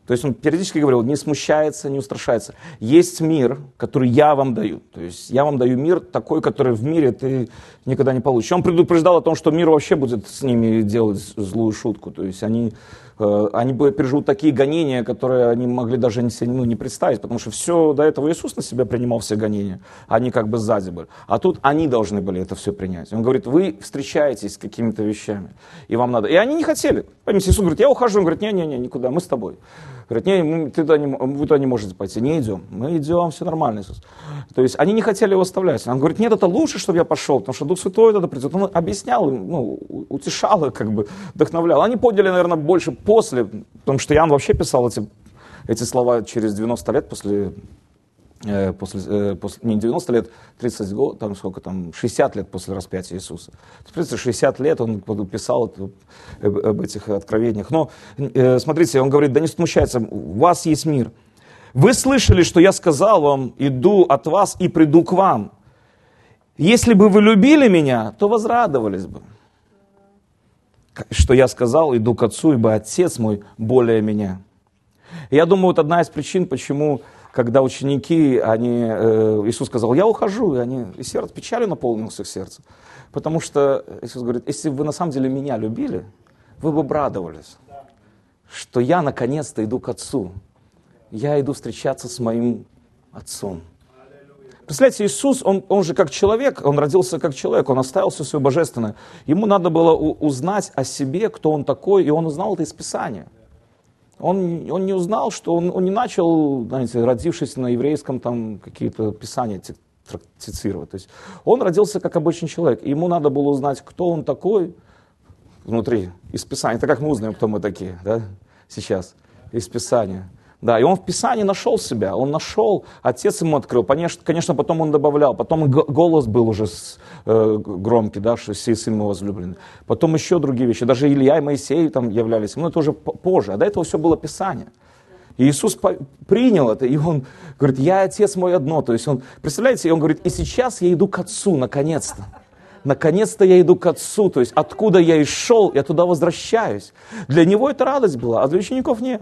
То есть он периодически говорил, не смущается, не устрашается. Есть мир, который я вам даю. То есть я вам даю мир такой, который в мире ты никогда не получишь. Он предупреждал о том, что мир вообще будет с ними делать злую шутку. То есть они Э, они переживут такие гонения, которые они могли даже не, ну, не представить, потому что все до этого Иисус на себя принимал все гонения, они как бы сзади были. А тут они должны были это все принять. Он говорит, вы встречаетесь с какими-то вещами, и вам надо. И они не хотели. Поймите, Иисус говорит, я ухожу. Он говорит, не-не-не, никуда, мы с тобой. Говорит, не, ты туда не, вы туда не можете пойти. Не идем. Мы идем, все нормально, Иисус. То есть они не хотели его оставлять. Он говорит, нет, это лучше, чтобы я пошел, потому что Дух Святой тогда придет. Он объяснял ну, утешал их, как бы, вдохновлял. Они поняли, наверное, больше после, потому что Иоанн вообще писал эти, эти слова через 90 лет после после, э, после, не 90 лет, 30 год, там сколько там, 60 лет после распятия Иисуса. В принципе, 60 лет он писал об этих откровениях. Но, э, смотрите, он говорит, да не смущается, у вас есть мир. Вы слышали, что я сказал вам, иду от вас и приду к вам. Если бы вы любили меня, то возрадовались бы. Что я сказал, иду к Отцу, ибо Отец мой более меня. Я думаю, вот одна из причин, почему когда ученики, они, э, Иисус сказал, я ухожу, и они, и сердце, печалью наполнилось их сердце. Потому что Иисус говорит, если бы вы на самом деле меня любили, вы бы обрадовались, что я наконец-то иду к Отцу. Я иду встречаться с моим Отцом. Представляете, Иисус, он, он же как человек, он родился как человек, он оставил все свое божественное. Ему надо было узнать о себе, кто он такой, и он узнал это из Писания. Он, он не узнал, что он, он не начал, знаете, родившись на еврейском, там какие-то писания цицировать. То есть он родился как обычный человек. Ему надо было узнать, кто он такой внутри, из Писания. Это как мы узнаем, кто мы такие, да, сейчас, из Писания. Да, и он в Писании нашел себя, он нашел, отец ему открыл. Конечно, потом он добавлял, потом голос был уже э, громкий, да, что сей сын мой возлюбленный. Потом еще другие вещи, даже Илья и Моисей там являлись, но это уже позже, а до этого все было Писание. И Иисус принял это, и Он говорит, я отец мой одно. То есть Он, представляете, и Он говорит, и сейчас я иду к Отцу, наконец-то. Наконец-то я иду к Отцу, то есть откуда я и шел, я туда возвращаюсь. Для Него это радость была, а для учеников нет.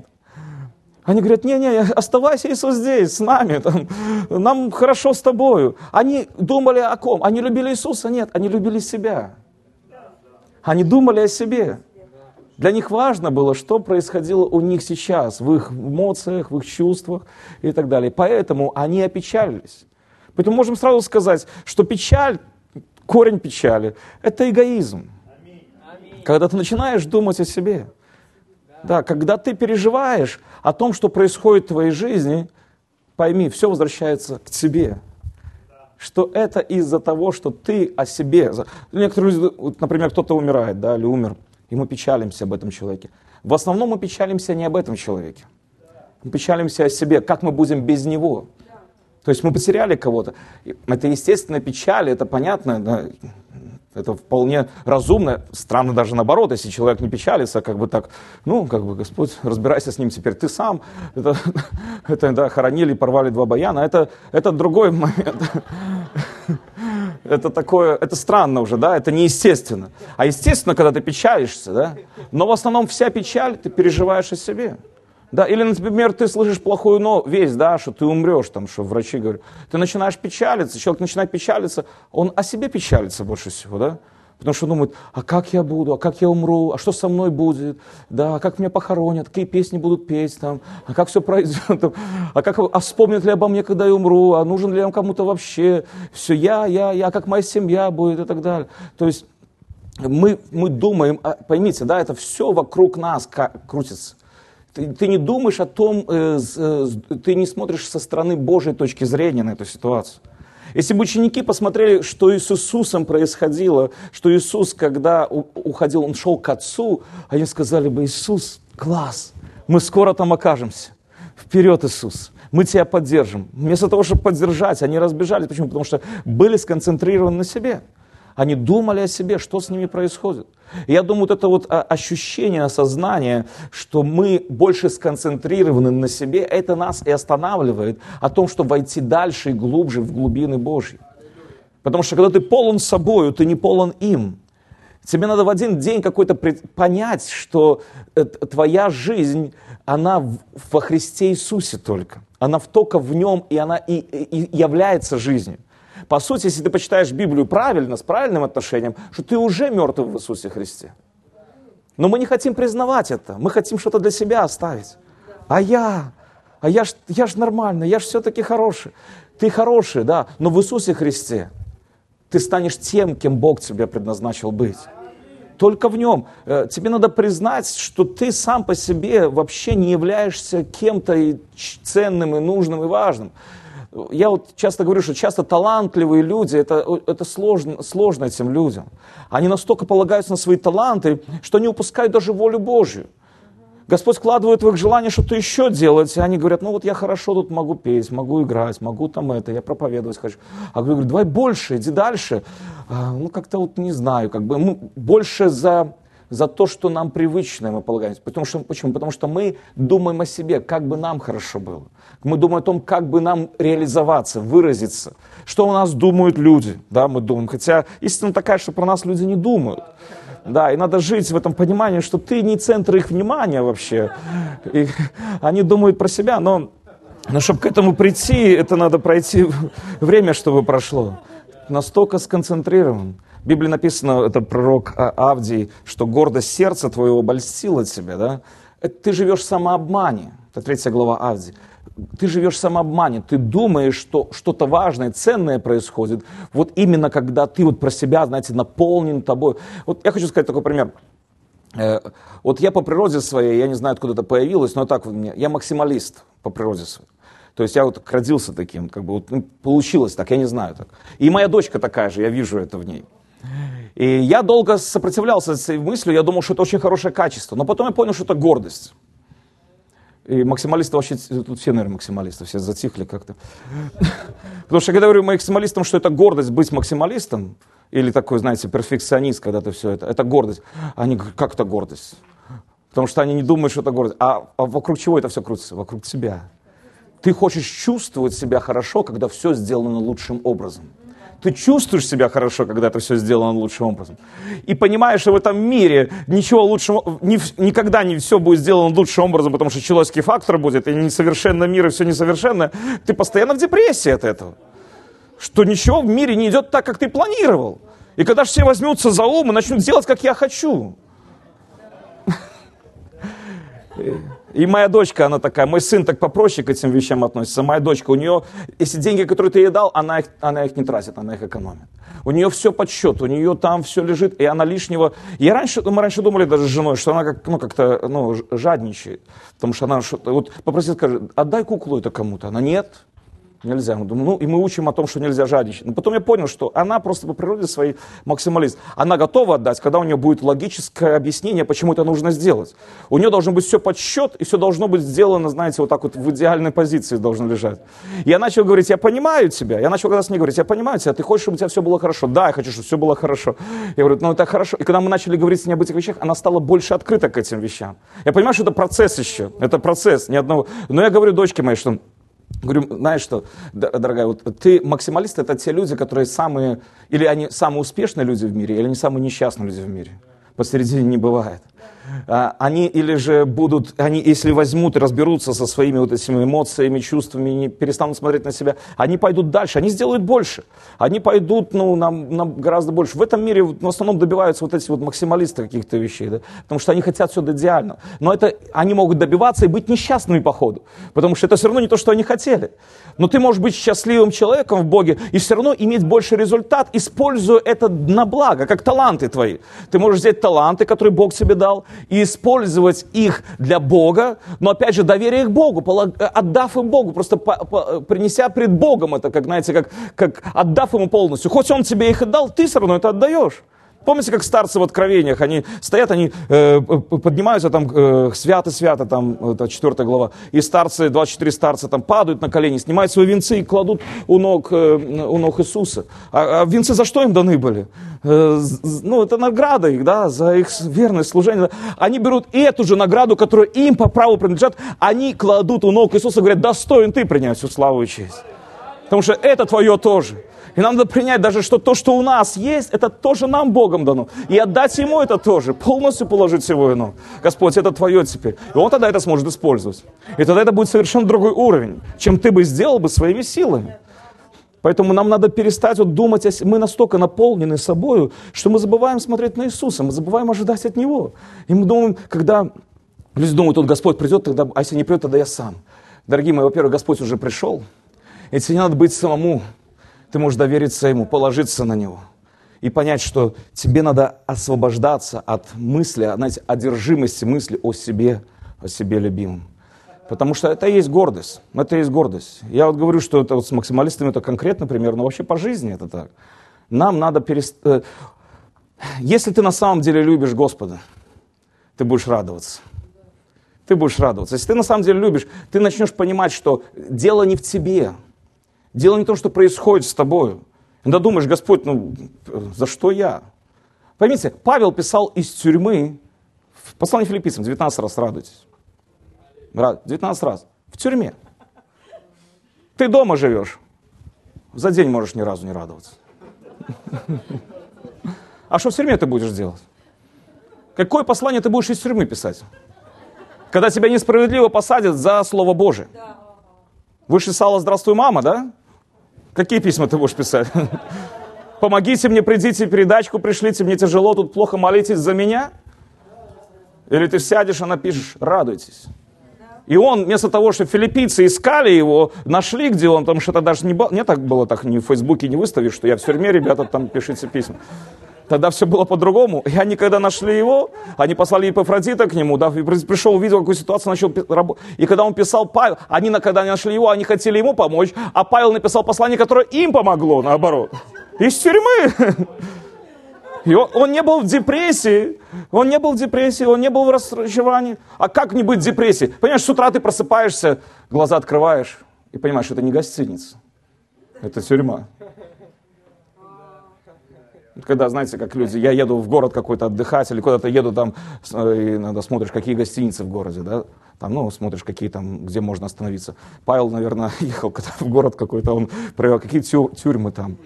Они говорят, не-не, оставайся, Иисус, здесь, с нами, там, нам хорошо с тобою. Они думали о ком? Они любили Иисуса? Нет, они любили себя. Они думали о себе. Для них важно было, что происходило у них сейчас, в их эмоциях, в их чувствах и так далее. Поэтому они опечалились. Поэтому можем сразу сказать, что печаль, корень печали, это эгоизм. Когда ты начинаешь думать о себе. Да, когда ты переживаешь о том, что происходит в твоей жизни, пойми, все возвращается к тебе. Что это из-за того, что ты о себе. Некоторые люди, например, кто-то умирает, да, или умер, и мы печалимся об этом человеке. В основном мы печалимся не об этом человеке. Мы печалимся о себе, как мы будем без него. То есть мы потеряли кого-то. Это естественная печаль, это понятно. Да? Это вполне разумно, странно даже наоборот, если человек не печалится, как бы так, ну, как бы, Господь, разбирайся с ним теперь ты сам. Это, это да, хоронили, порвали два баяна, это, это другой момент. Это такое, это странно уже, да, это неестественно. А естественно, когда ты печалишься, да, но в основном вся печаль ты переживаешь о себе. Да, или, например, ты слышишь плохую но весть, да, что ты умрешь, там, что врачи говорят. Ты начинаешь печалиться, человек начинает печалиться, он о себе печалится больше всего, да? Потому что думает, а как я буду, а как я умру, а что со мной будет, да, а как меня похоронят, какие песни будут петь, там, а как все там, а, как, а вспомнят ли обо мне, когда я умру, а нужен ли я кому-то вообще, все я, я, я, как моя семья будет? И так далее. То есть мы, мы думаем, а, поймите, да, это все вокруг нас крутится. Ты, ты не думаешь о том, э, э, ты не смотришь со стороны Божьей точки зрения на эту ситуацию. Если бы ученики посмотрели, что с Иисусом происходило, что Иисус, когда уходил, Он шел к Отцу, они сказали бы, Иисус, класс, мы скоро там окажемся. Вперед, Иисус, мы тебя поддержим. Вместо того, чтобы поддержать, они разбежались. Почему? Потому что были сконцентрированы на себе. Они думали о себе, что с ними происходит. Я думаю, вот это вот а, ощущение, осознание, что мы больше сконцентрированы на себе, это нас и останавливает о том, чтобы войти дальше и глубже в глубины Божьи. Потому что когда ты полон собою, ты не полон им. Тебе надо в один день какой-то понять, что э, твоя жизнь, она во Христе Иисусе только. Она только в нем, и она и, и является жизнью. По сути, если ты почитаешь Библию правильно, с правильным отношением, что ты уже мертв в Иисусе Христе. Но мы не хотим признавать это. Мы хотим что-то для себя оставить. А я, а я ж, я ж нормально, я ж все-таки хороший. Ты хороший, да, но в Иисусе Христе ты станешь тем, кем Бог тебя предназначил быть. Только в нем. Э, тебе надо признать, что ты сам по себе вообще не являешься кем-то ценным и нужным и важным я вот часто говорю, что часто талантливые люди, это, это сложно, сложно этим людям. Они настолько полагаются на свои таланты, что они упускают даже волю Божью. Господь вкладывает в их желание что-то еще делать, и они говорят, ну вот я хорошо тут могу петь, могу играть, могу там это, я проповедовать хочу. А говорю, давай больше, иди дальше. А, ну как-то вот не знаю, как бы мы больше за за то, что нам привычно, мы полагаемся. Потому что, почему? Потому что мы думаем о себе, как бы нам хорошо было. Мы думаем о том, как бы нам реализоваться, выразиться. Что у нас думают люди, да, мы думаем. Хотя истина такая, что про нас люди не думают. Да, и надо жить в этом понимании, что ты не центр их внимания вообще. И они думают про себя, но, но чтобы к этому прийти, это надо пройти время, чтобы прошло. Настолько сконцентрирован. В Библии написано, это пророк а, Авдий, что гордость сердца твоего обольстила тебя, да? ты живешь в самообмане. Это третья глава Авдий. Ты живешь в самообмане, ты думаешь, что что-то важное, ценное происходит. Вот именно когда ты вот про себя, знаете, наполнен тобой. Вот я хочу сказать такой пример. Э, вот я по природе своей, я не знаю, откуда это появилось, но так я максималист по природе своей. То есть я вот родился таким, как бы вот, ну, получилось так, я не знаю так. И моя дочка такая же, я вижу это в ней. И я долго сопротивлялся этой мыслью, я думал, что это очень хорошее качество. Но потом я понял, что это гордость. И максималисты вообще, тут все, наверное, максималисты, все затихли как-то. Потому что когда я говорю максималистам, что это гордость быть максималистом, или такой, знаете, перфекционист, когда ты все это, это гордость. Они говорят, как это гордость? Потому что они не думают, что это гордость. А, а вокруг чего это все крутится? Вокруг тебя. Ты хочешь чувствовать себя хорошо, когда все сделано лучшим образом. Ты чувствуешь себя хорошо, когда это все сделано лучшим образом. И понимаешь, что в этом мире ничего лучшего, ни, никогда не все будет сделано лучшим образом, потому что человеческий фактор будет, и несовершенно мир, и все несовершенно. Ты постоянно в депрессии от этого. Что ничего в мире не идет так, как ты планировал. И когда же все возьмутся за ум и начнут делать, как я хочу. И моя дочка, она такая, мой сын так попроще к этим вещам относится. Моя дочка, у нее, если деньги, которые ты ей дал, она их, она их не тратит, она их экономит. У нее все под счет, у нее там все лежит, и она лишнего... Я раньше, мы раньше думали даже с женой, что она как, ну, как-то ну, жадничает. Потому что она вот попросит, скажет, отдай куклу это кому-то. Она нет, Нельзя. Мы думаем, ну, и мы учим о том, что нельзя жадничать. Но потом я понял, что она просто по природе своей максималист. Она готова отдать, когда у нее будет логическое объяснение, почему это нужно сделать. У нее должно быть все под счет, и все должно быть сделано, знаете, вот так вот в идеальной позиции должно лежать. Я начал говорить, я понимаю тебя. Я начал когда с ней говорить, я понимаю тебя, ты хочешь, чтобы у тебя все было хорошо? Да, я хочу, чтобы все было хорошо. Я говорю, ну это хорошо. И когда мы начали говорить с ней об этих вещах, она стала больше открыта к этим вещам. Я понимаю, что это процесс еще. Это процесс, ни одного. Но я говорю дочке моей, что Говорю, знаешь что, дорогая, вот ты максималист, это те люди, которые самые, или они самые успешные люди в мире, или они самые несчастные люди в мире. Посередине не бывает. А, они или же будут, они, если возьмут и разберутся со своими вот этими эмоциями, чувствами, не перестанут смотреть на себя, они пойдут дальше, они сделают больше. Они пойдут, ну, нам, нам гораздо больше. В этом мире в основном добиваются вот эти вот максималисты каких-то вещей, да, потому что они хотят все идеально. Но это они могут добиваться и быть несчастными по ходу, потому что это все равно не то, что они хотели. Но ты можешь быть счастливым человеком в Боге и все равно иметь больше результат, используя это на благо, как таланты твои. Ты можешь взять таланты, которые Бог тебе дал, и использовать их для Бога, но опять же доверие их Богу, отдав им Богу, просто принеся пред Богом это, как, знаете, как, как отдав ему полностью. Хоть он тебе их отдал, ты все равно это отдаешь. Помните, как старцы в откровениях, они стоят, они э, поднимаются там, э, свято-свято, там, это 4 глава, и старцы, 24 старца там падают на колени, снимают свои венцы и кладут у ног, э, у ног Иисуса. А, а венцы за что им даны были? Э, ну, это награда их, да, за их верное служение. Они берут эту же награду, которая им по праву принадлежит, они кладут у ног Иисуса и говорят, достоин ты принять всю славу и честь. Потому что это твое тоже. И нам надо принять даже, что то, что у нас есть, это тоже нам Богом дано. И отдать Ему это тоже, полностью положить всего вину. Господь, это Твое теперь. И Он тогда это сможет использовать. И тогда это будет совершенно другой уровень, чем ты бы сделал бы своими силами. Поэтому нам надо перестать вот думать, мы настолько наполнены собой, что мы забываем смотреть на Иисуса, мы забываем ожидать от Него. И мы думаем, когда люди думают, вот Господь придет, тогда, а если не придет, тогда я сам. Дорогие мои, во-первых, Господь уже пришел, и тебе надо быть самому ты можешь довериться Ему, положиться на Него и понять, что тебе надо освобождаться от мысли, знаете, одержимости мысли о себе, о себе любимом. Потому что это и есть гордость. Это и есть гордость. Я вот говорю, что это вот с максималистами это конкретно пример, но вообще по жизни это так. Нам надо перестать... Э, если ты на самом деле любишь Господа, ты будешь радоваться. Ты будешь радоваться. Если ты на самом деле любишь, ты начнешь понимать, что дело не в тебе, Дело не в том, что происходит с тобой. Иногда думаешь, Господь, ну за что я? Поймите, Павел писал из тюрьмы, в послании филиппийцам 19 раз радуйтесь. 19 раз. В тюрьме. Ты дома живешь. За день можешь ни разу не радоваться. А что в тюрьме ты будешь делать? Какое послание ты будешь из тюрьмы писать? Когда тебя несправедливо посадят за Слово Божие. Выше сала «Здравствуй, мама», да? Какие письма ты будешь писать? Помогите мне, придите, передачку пришлите, мне тяжело, тут плохо молитесь за меня? Или ты сядешь и напишешь, радуйтесь. И он, вместо того, что филиппийцы искали его, нашли, где он, потому что это даже не было, не так было, так ни в Фейсбуке не выставишь, что я в тюрьме, ребята, там пишите письма. Тогда все было по-другому. И они, когда нашли его, они послали Епафродита к нему, да, и пришел, увидел, какую ситуацию, начал работать. И когда он писал Павел, они, когда они нашли его, они хотели ему помочь, а Павел написал послание, которое им помогло, наоборот. Из тюрьмы. И он, он не был в депрессии, он не был в депрессии, он не был в разочаровании. А как не быть в депрессии? Понимаешь, с утра ты просыпаешься, глаза открываешь и понимаешь, что это не гостиница, это тюрьма. Когда, знаете, как люди, я еду в город какой-то отдыхать, или куда-то еду там, э, и иногда смотришь, какие гостиницы в городе, да, там, ну, смотришь, какие там, где можно остановиться. Павел, наверное, ехал когда в город какой-то, он проверял, какие тю тюрьмы там.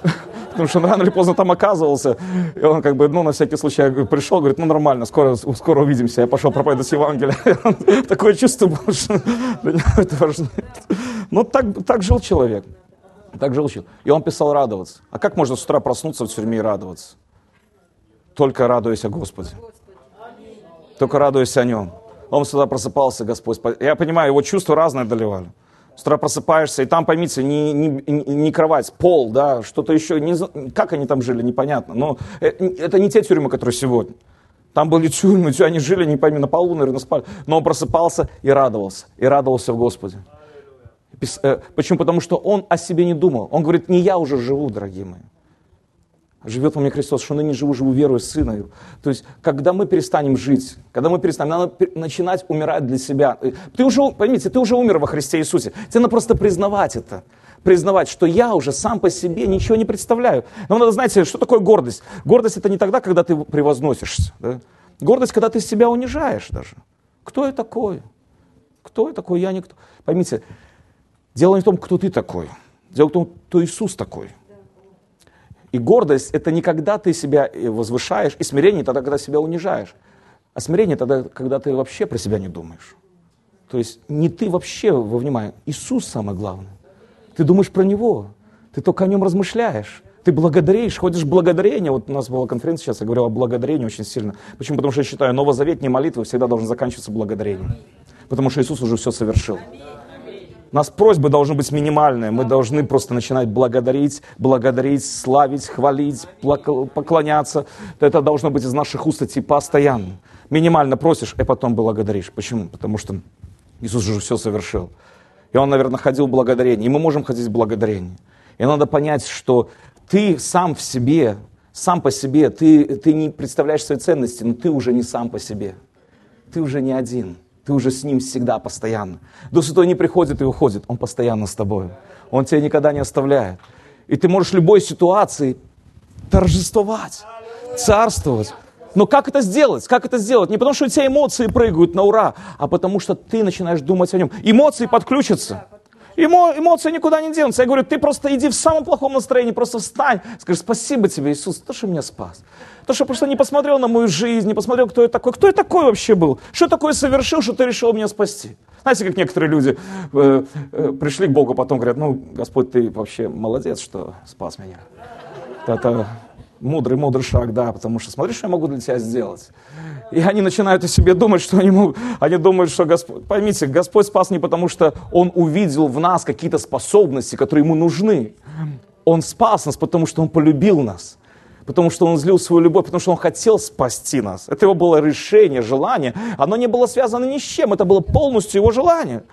Потому что он рано или поздно там оказывался. И он как бы, ну, на всякий случай пришел, говорит, ну, нормально, скоро, скоро увидимся. Я пошел проповедовать Евангелие. Такое чувство было, что для него это важнее. Ну, так, так жил человек. Так же учил. И он писал радоваться. А как можно с утра проснуться в тюрьме и радоваться? Только радуясь о Господе. Только радуясь о Нем. Он всегда просыпался, Господь. Я понимаю, его чувства разные доливали. С утра просыпаешься, и там, поймите, не, не, не кровать, пол, да, что-то еще. Не, как они там жили, непонятно. Но э, это не те тюрьмы, которые сегодня. Там были тюрьмы, они жили, не пойми, на полу, наверное, спали. Но он просыпался и радовался. И радовался в Господе. Э, почему? Потому что он о себе не думал. Он говорит, не я уже живу, дорогие мои. Живет во мне Христос, что ныне живу, живу верою Сына. То есть, когда мы перестанем жить, когда мы перестанем, надо начинать умирать для себя. Э, ты уже, поймите, ты уже умер во Христе Иисусе. Тебе надо просто признавать это. Признавать, что я уже сам по себе ничего не представляю. Но надо, знаете, что такое гордость? Гордость это не тогда, когда ты превозносишься. Да? Гордость, когда ты себя унижаешь даже. Кто я такой? Кто я такой? Я никто. Поймите, Дело не в том, кто ты такой. Дело в том, кто Иисус такой. И гордость – это не когда ты себя э, возвышаешь, и смирение – тогда, когда себя унижаешь. А смирение – тогда, когда ты вообще про себя не думаешь. То есть не ты вообще во внимание. Иисус самое главное. Ты думаешь про Него. Ты только о Нем размышляешь. Ты благодаришь, ходишь благодарение. Вот у нас была конференция сейчас, я говорил о благодарении очень сильно. Почему? Потому что я считаю, новозаветные молитвы всегда должны заканчиваться благодарением. Потому что Иисус уже все совершил. У нас просьбы должны быть минимальные. Мы должны просто начинать благодарить, благодарить, славить, хвалить, поклоняться. Это должно быть из наших уст идти постоянно. Минимально просишь, и потом благодаришь. Почему? Потому что Иисус уже все совершил. И Он, наверное, ходил в благодарение. И мы можем ходить в благодарение. И надо понять, что ты сам в себе, сам по себе, ты, ты не представляешь своей ценности, но ты уже не сам по себе. Ты уже не один. Ты уже с Ним всегда, постоянно. Дух Святой не приходит и уходит, Он постоянно с тобой. Он тебя никогда не оставляет. И ты можешь в любой ситуации торжествовать, царствовать. Но как это сделать? Как это сделать? Не потому, что у тебя эмоции прыгают на ура, а потому что ты начинаешь думать о нем. Эмоции подключатся. Эмо, эмоции никуда не денутся. Я говорю, ты просто иди в самом плохом настроении, просто встань, скажи, спасибо тебе, Иисус, то, что меня спас. То, что просто не посмотрел на мою жизнь, не посмотрел, кто я такой. Кто я такой вообще был? Что такое совершил, что ты решил меня спасти? Знаете, как некоторые люди э, э, пришли к Богу, потом говорят, ну, Господь, ты вообще молодец, что спас меня. Это мудрый, мудрый шаг, да, потому что смотри, что я могу для тебя сделать. И они начинают о себе думать, что они, могут, они думают, что Господь... Поймите, Господь спас не потому, что Он увидел в нас какие-то способности, которые Ему нужны. Он спас нас, потому что Он полюбил нас. Потому что Он злил свою любовь, потому что Он хотел спасти нас. Это Его было решение, желание. Оно не было связано ни с чем, это было полностью Его желание.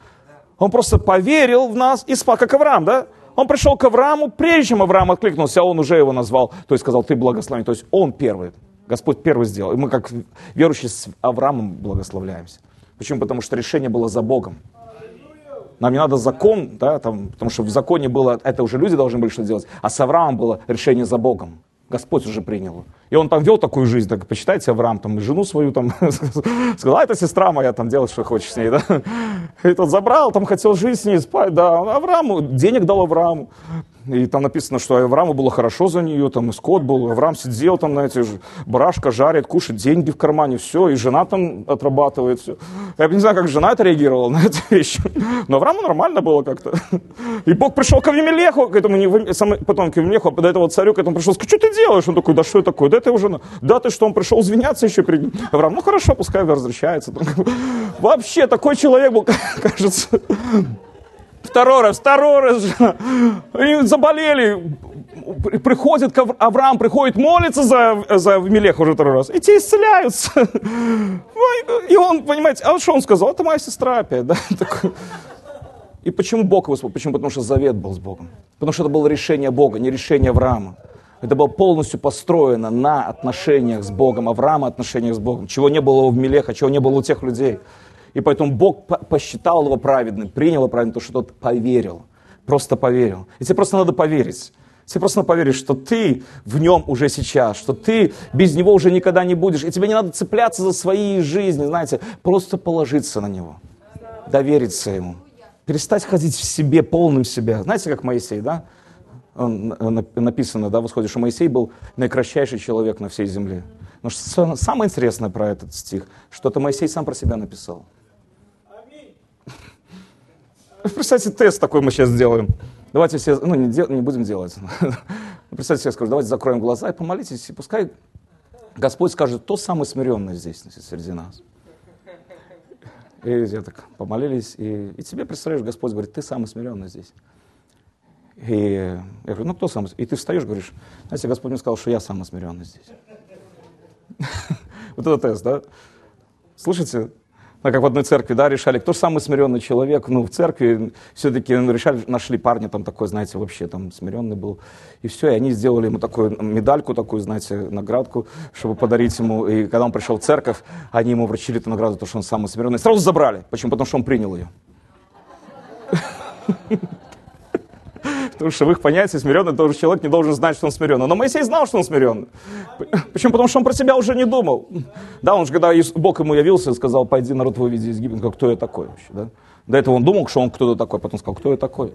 Он просто поверил в нас и спас, как Авраам, да? Он пришел к Аврааму, прежде чем Авраам откликнулся, он уже его назвал, то есть сказал, ты благословен. То есть он первый, Господь первый сделал. И мы как верующие с Авраамом благословляемся. Почему? Потому что решение было за Богом. Нам не надо закон, да, там, потому что в законе было, это уже люди должны были что делать, а с Авраамом было решение за Богом. Господь уже принял. И он там вел такую жизнь, так почитайте Авраам, там, жену свою там, сказал, а это сестра моя, там, делай, что хочешь с ней, да. И тот забрал, там, хотел жить с ней, спать, да. Аврааму, денег дал Аврааму. И там написано, что Аврааму было хорошо за нее, там и скот был. Авраам сидел там, знаете, барашка жарит, кушает, деньги в кармане, все. И жена там отрабатывает все. Я не знаю, как жена это реагировала на эту вещь. Но Аврааму нормально было как-то. И Бог пришел к Авимелеху, к этому, потом к Авимелеху, а до этого царю, к этому пришел, сказал, что ты делаешь? Он такой, да что это такое? Да это уже, да ты что, он пришел извиняться еще перед ним. Авраам, ну хорошо, пускай возвращается. Вообще, такой человек был, кажется. Второй раз, второй раз. И заболели. Приходит Авраам, приходит молится за, за Мелех уже второй раз. И те исцеляются. И он, понимаете, а что он сказал? Это моя сестра опять. Да? И почему Бог его Почему? Потому что завет был с Богом. Потому что это было решение Бога, не решение Авраама. Это было полностью построено на отношениях с Богом, Авраама отношениях с Богом. Чего не было у Мелеха, чего не было у тех людей. И поэтому Бог посчитал его праведным, принял его праведным, потому что тот поверил. Просто поверил. И тебе просто надо поверить. Тебе просто надо поверить, что ты в нем уже сейчас, что ты без него уже никогда не будешь. И тебе не надо цепляться за свои жизни, знаете, просто положиться на него, довериться ему. Перестать ходить в себе, полным себя. Знаете, как Моисей, да? Он, написано, да, восходит, что Моисей был наикратчайший человек на всей земле. Но что самое интересное про этот стих, что это Моисей сам про себя написал. Представьте, тест такой мы сейчас сделаем. Давайте все, ну не, дел, не будем делать. Представьте себе, скажу, давайте закроем глаза и помолитесь, и пускай Господь скажет, кто самый смиренный здесь, среди нас. И я так помолились, и, и тебе представляешь, Господь говорит, ты самый смиренный здесь. И я говорю, ну кто самый? И ты встаешь, говоришь, знаете, Господь мне сказал, что я самый смиренный здесь. Вот это тест, да? Слушайте, ну, как в одной церкви, да, решали, кто самый смиренный человек, ну, в церкви все-таки решали, нашли парня там такой, знаете, вообще там смиренный был, и все, и они сделали ему такую медальку, такую, знаете, наградку, чтобы подарить ему, и когда он пришел в церковь, они ему вручили эту награду, то, что он самый смиренный, сразу забрали, почему? Потому что он принял ее. Потому что в их понятии смиренный тоже человек не должен знать, что он смиренный. Но Моисей знал, что он смиренный. Почему? Потому что он про себя уже не думал. Да, он же, когда Бог ему явился и сказал, пойди, народ выведи из Египта, кто я такой вообще, да? До этого он думал, что он кто-то такой, потом сказал, кто я такой.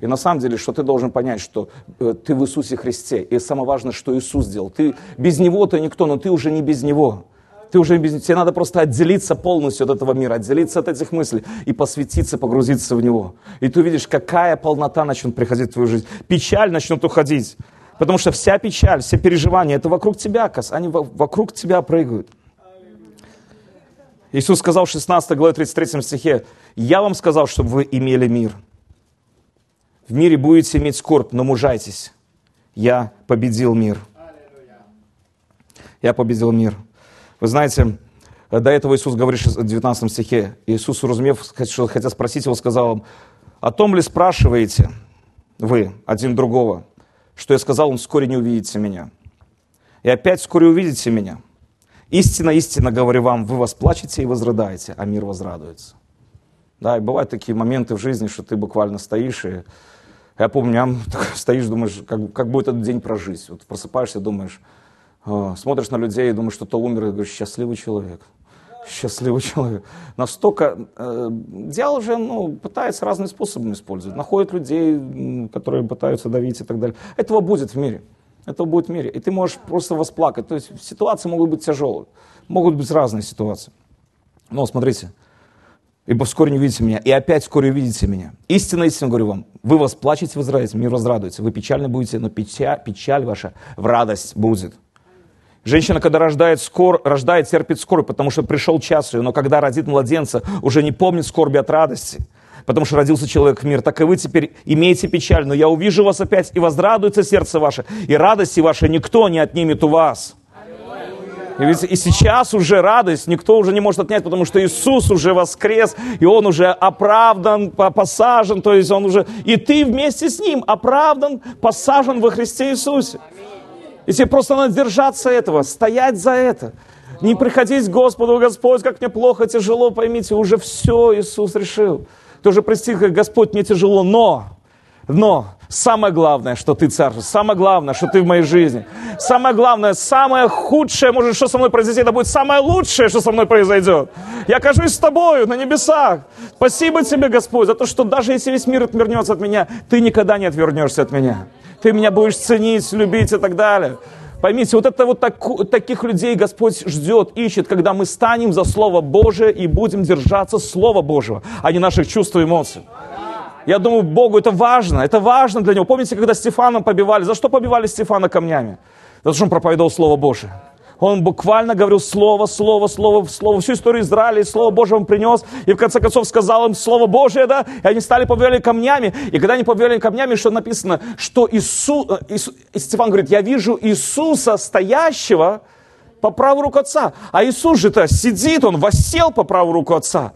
И на самом деле, что ты должен понять, что э, ты в Иисусе Христе. И самое важное, что Иисус сделал. Ты без Него ты никто, но ты уже не без Него ты уже без... тебе надо просто отделиться полностью от этого мира, отделиться от этих мыслей и посвятиться, погрузиться в него. И ты увидишь, какая полнота начнет приходить в твою жизнь. Печаль начнет уходить. Потому что вся печаль, все переживания, это вокруг тебя, они вокруг тебя прыгают. Иисус сказал в 16 главе 33 стихе, «Я вам сказал, чтобы вы имели мир. В мире будете иметь скорбь, но мужайтесь. Я победил мир. Я победил мир. Вы знаете, до этого Иисус говорит в 19 стихе, Иисус, уразумев, что хотя спросить его, сказал им, о том ли спрашиваете вы один другого, что я сказал, он вскоре не увидите меня. И опять вскоре увидите меня. Истинно, истинно говорю вам, вы восплачете и возрыдаете, а мир возрадуется. Да, и бывают такие моменты в жизни, что ты буквально стоишь и я помню, стоишь, думаешь, как, как будет этот день прожить. Вот просыпаешься, думаешь, э, смотришь на людей и думаешь, что то умер, и говоришь, счастливый человек. Счастливый человек. Настолько э, дьявол же ну, пытается разные способы использовать. Находит людей, которые пытаются давить и так далее. Этого будет в мире. Этого будет в мире. И ты можешь просто восплакать. То есть ситуации могут быть тяжелые. Могут быть разные ситуации. Но смотрите, ибо вскоре не увидите меня, и опять вскоре увидите меня. Истинно, истинно говорю вам, вы восплачете, возрадуете, мир возрадуется, вы печальны будете, но печаль, печаль ваша в радость будет. Женщина, когда рождает, скор, рождает, терпит скорбь, потому что пришел час ее, но когда родит младенца, уже не помнит скорби от радости, потому что родился человек в мир. Так и вы теперь имеете печаль, но я увижу вас опять, и возрадуется сердце ваше, и радости вашей никто не отнимет у вас. И, ведь, и сейчас уже радость никто уже не может отнять, потому что Иисус уже воскрес, и Он уже оправдан, посажен, то есть Он уже... И ты вместе с Ним оправдан, посажен во Христе Иисусе. И тебе просто надо держаться этого, стоять за это. Не приходить к Господу, Господь, как мне плохо, тяжело, поймите, уже все Иисус решил. Ты уже прости, Господь, мне тяжело, но, но, Самое главное, что ты царство. Самое главное, что ты в моей жизни. Самое главное, самое худшее, может, что со мной произойти, это будет самое лучшее, что со мной произойдет. Я окажусь с тобою на небесах. Спасибо тебе, Господь, за то, что даже если весь мир отвернется от меня, ты никогда не отвернешься от меня. Ты меня будешь ценить, любить и так далее. Поймите, вот это вот так, таких людей Господь ждет, ищет, когда мы станем за Слово Божие и будем держаться Слова Божьего, а не наших чувств и эмоций. Я думаю, Богу это важно, это важно для него. Помните, когда Стефана побивали? За что побивали Стефана камнями? За то, что он проповедовал Слово Божие. Он буквально говорил слово, слово, слово, слово. Всю историю Израиля, Слово Божие он принес. И в конце концов сказал им Слово Божие, да. И они стали побивали камнями. И когда они побивали камнями, что написано? Что Иисус, э, Иисус, Стефан говорит, я вижу Иисуса, стоящего по правую руку Отца. А Иисус же-то сидит, он воссел по правую руку Отца.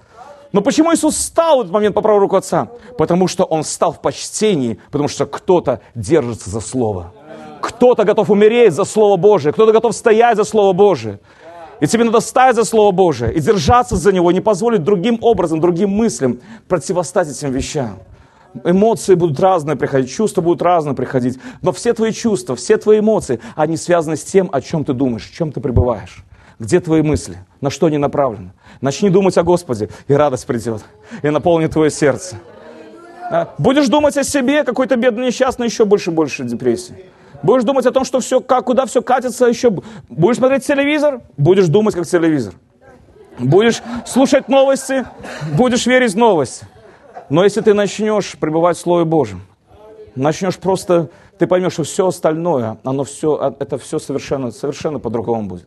Но почему Иисус встал в этот момент по правую руку Отца? Потому что Он стал в почтении, потому что кто-то держится за Слово. Кто-то готов умереть за Слово Божие, кто-то готов стоять за Слово Божие. И тебе надо стоять за Слово Божие и держаться за него, не позволить другим образом, другим мыслям противостать этим вещам. Эмоции будут разные приходить, чувства будут разные приходить, но все твои чувства, все твои эмоции, они связаны с тем, о чем ты думаешь, в чем ты пребываешь. Где твои мысли? На что они направлены? Начни думать о Господе, и радость придет, и наполнит твое сердце. А? Будешь думать о себе, какой-то бедный несчастный, еще больше больше депрессии. Будешь думать о том, что все, как, куда все катится, еще... Будешь смотреть телевизор, будешь думать как телевизор. Будешь слушать новости, будешь верить в новости. Но если ты начнешь пребывать в Слове Божьем, начнешь просто, ты поймешь, что все остальное, оно все, а, это все совершенно, совершенно по-другому будет.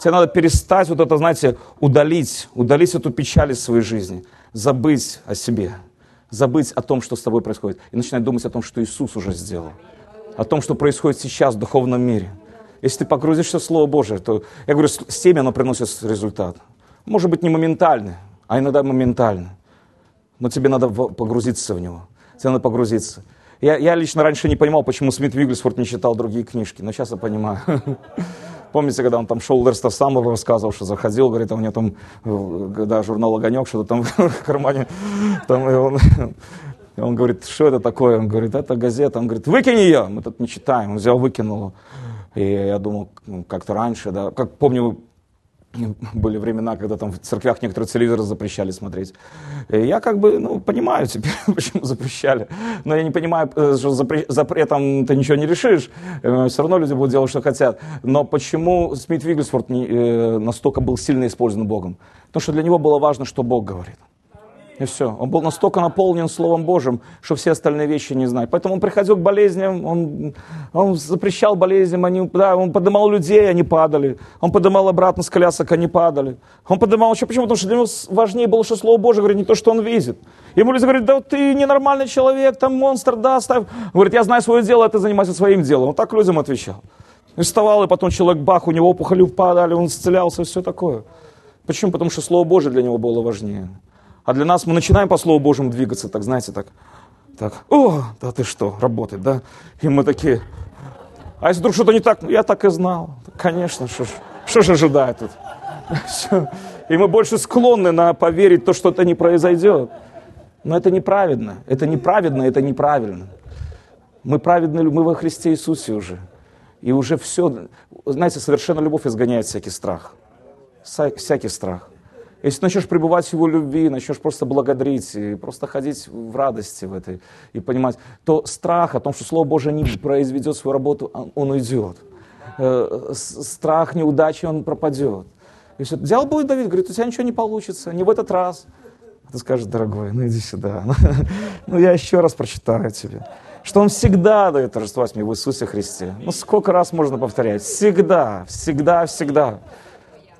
Тебе надо перестать вот это, знаете, удалить, удалить эту печаль из своей жизни, забыть о себе, забыть о том, что с тобой происходит, и начинать думать о том, что Иисус уже сделал, о том, что происходит сейчас в духовном мире. Если ты погрузишься в Слово Божие, то, я говорю, с теми оно приносит результат. Может быть, не моментальный, а иногда моментальный. Но тебе надо погрузиться в него. Тебе надо погрузиться. Я, я лично раньше не понимал, почему Смит Вигглсворт не читал другие книжки, но сейчас я понимаю. Помните, когда он там шел Лерста Самбова, рассказывал, что заходил, говорит, а у него там, когда журнал «Огонек», что-то там в кармане, там, и он, и он говорит, что это такое? Он говорит, это газета. Он говорит, выкинь ее. Мы тут не читаем. Он взял, выкинул. И я думал, ну, как-то раньше, да, как помню, были времена, когда там в церквях некоторые телевизоры запрещали смотреть. И я как бы, ну, понимаю теперь, почему запрещали. Но я не понимаю, э, что запре- запретом ты ничего не решишь. Э, Все равно люди будут делать, что хотят. Но почему Смит Вигглсворт не, э, настолько был сильно использован Богом? Потому что для него было важно, что Бог говорит. И все. Он был настолько наполнен Словом Божьим, что все остальные вещи не знает. Поэтому он приходил к болезням, он, он запрещал болезням, они, да, он поднимал людей, они падали. Он поднимал обратно с колясок, они падали. Он поднимал еще, почему? Потому что для него важнее было, что Слово Божье говорит не то, что он видит. Ему люди говорят, да ты ненормальный человек, там монстр, да, ставь. Он говорит, я знаю свое дело, а ты занимайся своим делом. Он так людям отвечал. И вставал, и потом человек, бах, у него опухоли упадали, он исцелялся, все такое. Почему? Потому что Слово Божье для него было важнее. А для нас мы начинаем по Слову Божьему двигаться, так знаете, так, так, о, да ты что, работает, да? И мы такие, а если вдруг что-то не так, ну, я так и знал. Конечно, что, что же ожидает тут? И мы больше склонны на поверить то, что это не произойдет. Но это неправедно, это неправедно, это неправильно. Мы праведны, мы во Христе Иисусе уже. И уже все, знаете, совершенно любовь изгоняет всякий страх. Всякий страх. Если начнешь пребывать в Его любви, начнешь просто благодарить, и просто ходить в радости в этой, и понимать, то страх о том, что Слово Божие не произведет свою работу, он уйдет. Э, страх неудачи, он пропадет. И все. Дьявол будет давить, говорит, у тебя ничего не получится, не в этот раз. Ты скажешь, дорогой, ну иди сюда. Ну я еще раз прочитаю тебе. Что Он всегда дает торжество мне в Иисусе Христе. Ну сколько раз можно повторять? Всегда, всегда, всегда.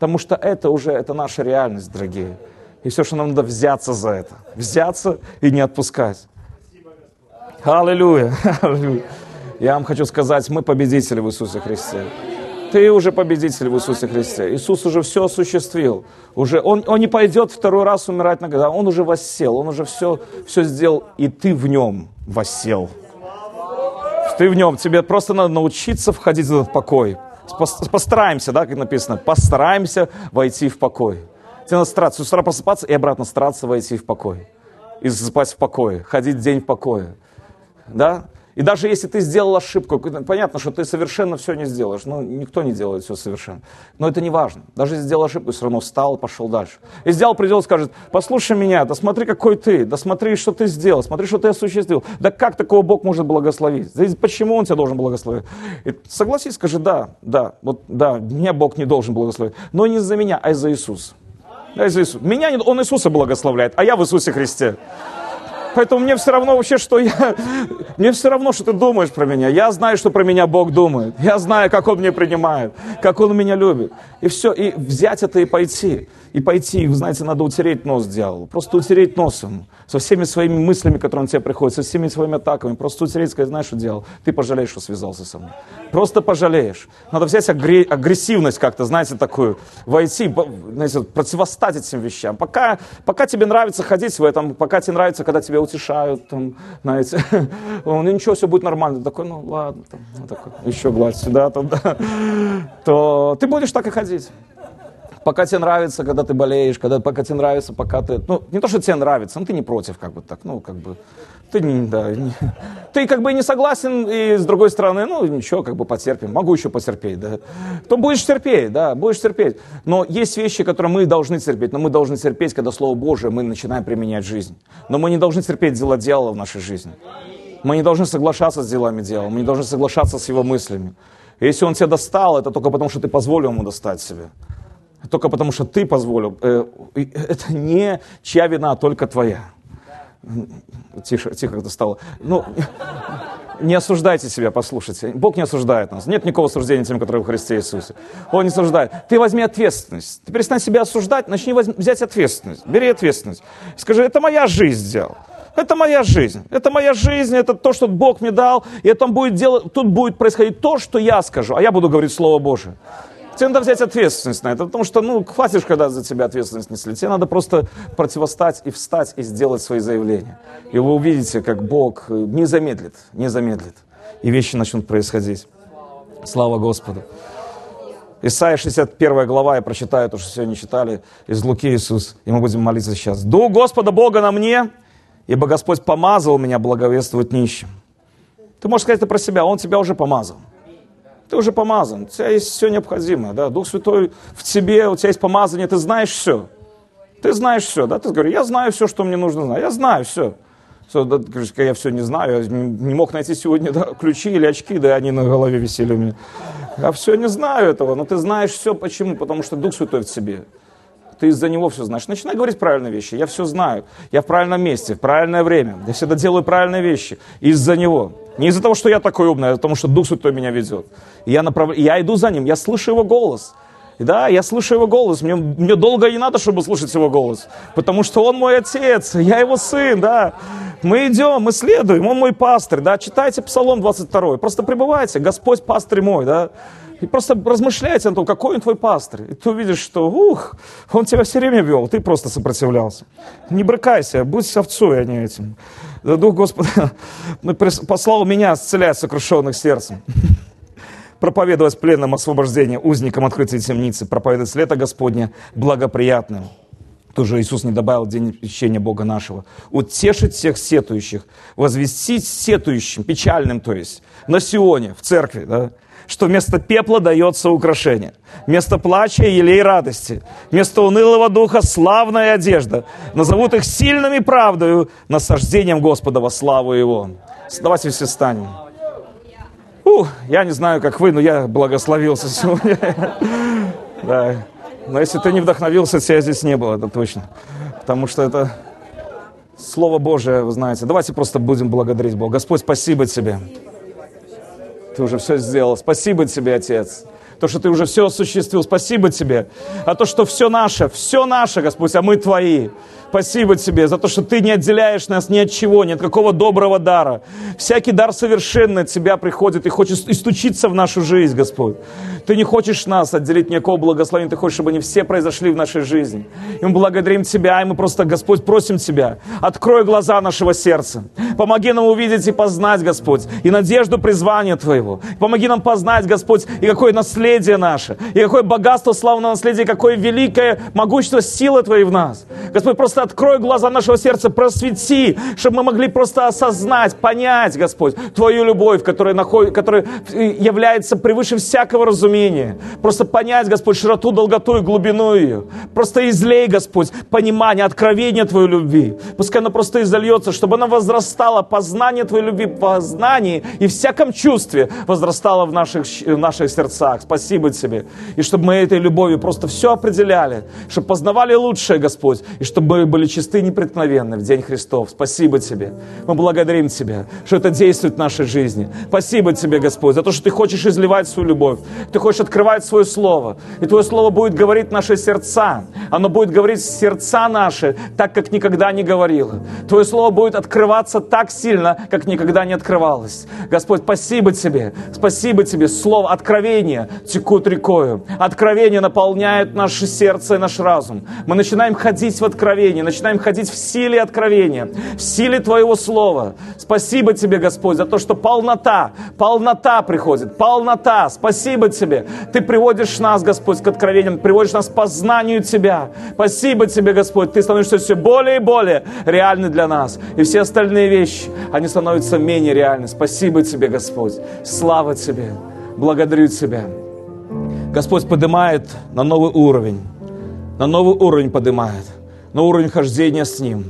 Потому что это уже, это наша реальность, дорогие. И все, что нам надо взяться за это. Взяться и не отпускать. Аллилуйя. Аллилуйя. Я вам хочу сказать, мы победители в Иисусе Христе. Ты уже победитель в Иисусе Христе. Иисус уже все осуществил. Уже, он, он не пойдет второй раз умирать на года. Он уже воссел. Он уже все, все сделал. И ты в нем воссел. Ты в нем. Тебе просто надо научиться входить в этот покой. Постараемся, да, как написано, постараемся войти в покой. Тебе надо стараться с утра просыпаться и обратно стараться войти в покой. И засыпать в покое, ходить день в покое. Да? И даже если ты сделал ошибку, понятно, что ты совершенно все не сделаешь. Ну, никто не делает все совершенно. Но это не важно. Даже если сделал ошибку, все равно встал, пошел дальше. И сделал, придет, скажет, послушай меня, да смотри, какой ты, да смотри, что ты сделал, смотри, что ты осуществил. Да как такого Бог может благословить? Да почему Он тебя должен благословить? И согласись, скажи, да, да, вот, да, меня Бог не должен благословить. Но не из-за меня, а из-за Иисуса. Да, из-за Иисуса. Меня Он Иисуса благословляет, а я в Иисусе Христе. Поэтому мне все равно вообще, что я... Мне все равно, что ты думаешь про меня. Я знаю, что про меня Бог думает. Я знаю, как Он меня принимает, как Он меня любит. И все, и взять это и пойти и пойти, вы знаете, надо утереть нос дьяволу, просто утереть нос ему, со всеми своими мыслями, которые на тебя приходят, со всеми своими атаками, просто сказать, знаешь, что делал, ты пожалеешь, что связался со мной. Просто пожалеешь. Надо взять агрессивность как-то, знаете, такую, войти, знаете, противостать этим вещам. Пока, пока тебе нравится ходить в этом, пока тебе нравится, когда тебя утешают, там, знаете, ну ничего, все будет нормально. Такой, ну ладно, там, такой, еще гладь сюда, там, то ты будешь так и ходить пока тебе нравится, когда ты болеешь, когда, пока тебе нравится, пока ты... Ну, не то, что тебе нравится, но ты не против, как бы так, ну, как бы... Ты, не, да, не, ты как бы не согласен, и с другой стороны, ну, ничего, как бы потерпим, могу еще потерпеть, да. То будешь терпеть, да, будешь терпеть. Но есть вещи, которые мы должны терпеть, но мы должны терпеть, когда Слово Божие мы начинаем применять в жизнь. Но мы не должны терпеть дела дьявола в нашей жизни. Мы не должны соглашаться с делами дьявола, мы не должны соглашаться с его мыслями. Если он тебя достал, это только потому, что ты позволил ему достать себя только потому что ты позволил. Э, это не чья вина, а только твоя. Тише, тихо это стало. Ну, не осуждайте себя, послушайте. Бог не осуждает нас. Нет никакого осуждения тем, которые в Христе Иисусе. Он не осуждает. Ты возьми ответственность. Ты перестань себя осуждать, начни возьми, взять ответственность. Бери ответственность. Скажи, это моя жизнь сделал. Это моя жизнь. Это моя жизнь, это то, что Бог мне дал. И это будет делать, тут будет происходить то, что я скажу. А я буду говорить Слово Божие. Тебе надо взять ответственность на это, потому что, ну, хватишь, когда за тебя ответственность несли. Тебе надо просто противостать и встать и сделать свои заявления. И вы увидите, как Бог не замедлит, не замедлит. И вещи начнут происходить. Слава Господу. Исайя 61 глава, я прочитаю то, что сегодня читали, из Луки Иисус, и мы будем молиться сейчас. «Дух Господа Бога на мне, ибо Господь помазал меня благовествовать нищим». Ты можешь сказать это про себя, Он тебя уже помазал. Ты уже помазан, у тебя есть все необходимое, да, Дух Святой в тебе, у тебя есть помазание, ты знаешь все. Ты знаешь все, да, ты говоришь, я знаю все, что мне нужно знать, я знаю все. Все, да, я все не знаю, я не мог найти сегодня да, ключи или очки, да, они на голове висели у меня. Я все не знаю этого, но ты знаешь все, почему? Потому что Дух Святой в тебе. ты из-за него все знаешь. Начинай говорить правильные вещи. Я все знаю. Я в правильном месте, в правильное время. Я всегда делаю правильные вещи. Из-за него. Не из-за того, что я такой умный, а потому что Дух Святой меня ведет. Я, направ... я иду за ним, я слышу его голос. Да, я слышу его голос. Мне, мне долго не надо, чтобы слушать его голос. Потому что он мой отец, я его сын, да. Мы идем, мы следуем, он мой пастырь, да. Читайте Псалом 22. Просто пребывайте, Господь пастырь мой, да. И просто размышляйте о том, какой он твой пастырь. И ты увидишь, что, ух, он тебя все время вел, ты просто сопротивлялся. Не брыкайся, будь овцой, а не этим. Дух Господа послал меня исцелять сокрушенных сердцем проповедовать пленным освобождение, узникам открытия темницы, проповедовать лето Господне благоприятным. Тоже Иисус не добавил день исчения Бога нашего. Утешить всех сетующих, возвестить сетующим, печальным, то есть, на Сионе, в церкви, да, что вместо пепла дается украшение, вместо плача елей радости, вместо унылого духа славная одежда. Назовут их сильными правдою, насаждением Господа во славу Его. Давайте все станем. У, я не знаю, как вы, но я благословился сегодня. Да. Но если ты не вдохновился, тебя здесь не было, это точно. Потому что это Слово Божие, вы знаете. Давайте просто будем благодарить Бога. Господь, спасибо тебе. Ты уже все сделал. Спасибо тебе, Отец. То, что ты уже все осуществил. Спасибо тебе. А то, что все наше, все наше, Господь, а мы твои. Спасибо тебе за то, что ты не отделяешь нас ни от чего, ни от какого доброго дара. Всякий дар совершенный от тебя приходит и хочет и стучиться в нашу жизнь, Господь. Ты не хочешь нас отделить никакого благословения, ты хочешь, чтобы они все произошли в нашей жизни. И мы благодарим Тебя, и мы просто, Господь, просим Тебя, открой глаза нашего сердца. Помоги нам увидеть и познать, Господь, и надежду призвания Твоего. Помоги нам познать, Господь, и какое наследие наше, и какое богатство славного наследия, какое великое могущество силы Твоей в нас. Господь, просто открой глаза нашего сердца, просвети, чтобы мы могли просто осознать, понять, Господь, Твою любовь, которая, находит, которая является превыше всякого разумения. Просто понять, Господь, широту, долготу и глубину ее. Просто излей, Господь, понимание, откровение Твоей любви. Пускай оно просто изольется, чтобы оно возрастало, познание Твоей любви, познание и всяком чувстве возрастало в наших, в наших сердцах. Спасибо Тебе. И чтобы мы этой любовью просто все определяли, чтобы познавали лучшее, Господь, и чтобы были чисты и непреткновенны в День Христов. Спасибо Тебе. Мы благодарим Тебя, что это действует в нашей жизни. Спасибо Тебе, Господь, за то, что Ты хочешь изливать свою любовь. Ты хочешь открывать свое Слово. И Твое Слово будет говорить наши сердца. Оно будет говорить сердца наши так, как никогда не говорило. Твое Слово будет открываться так сильно, как никогда не открывалось. Господь, спасибо Тебе. Спасибо Тебе. Слово откровения текут рекою. Откровение наполняет наше сердце и наш разум. Мы начинаем ходить в откровение откровения, начинаем ходить в силе откровения, в силе Твоего Слова. Спасибо Тебе, Господь, за то, что полнота, полнота приходит, полнота. Спасибо Тебе. Ты приводишь нас, Господь, к откровениям, приводишь нас к познанию Тебя. Спасибо Тебе, Господь. Ты становишься все более и более реальный для нас. И все остальные вещи, они становятся менее реальны. Спасибо Тебе, Господь. Слава Тебе. Благодарю Тебя. Господь поднимает на новый уровень. На новый уровень поднимает на уровень хождения с Ним.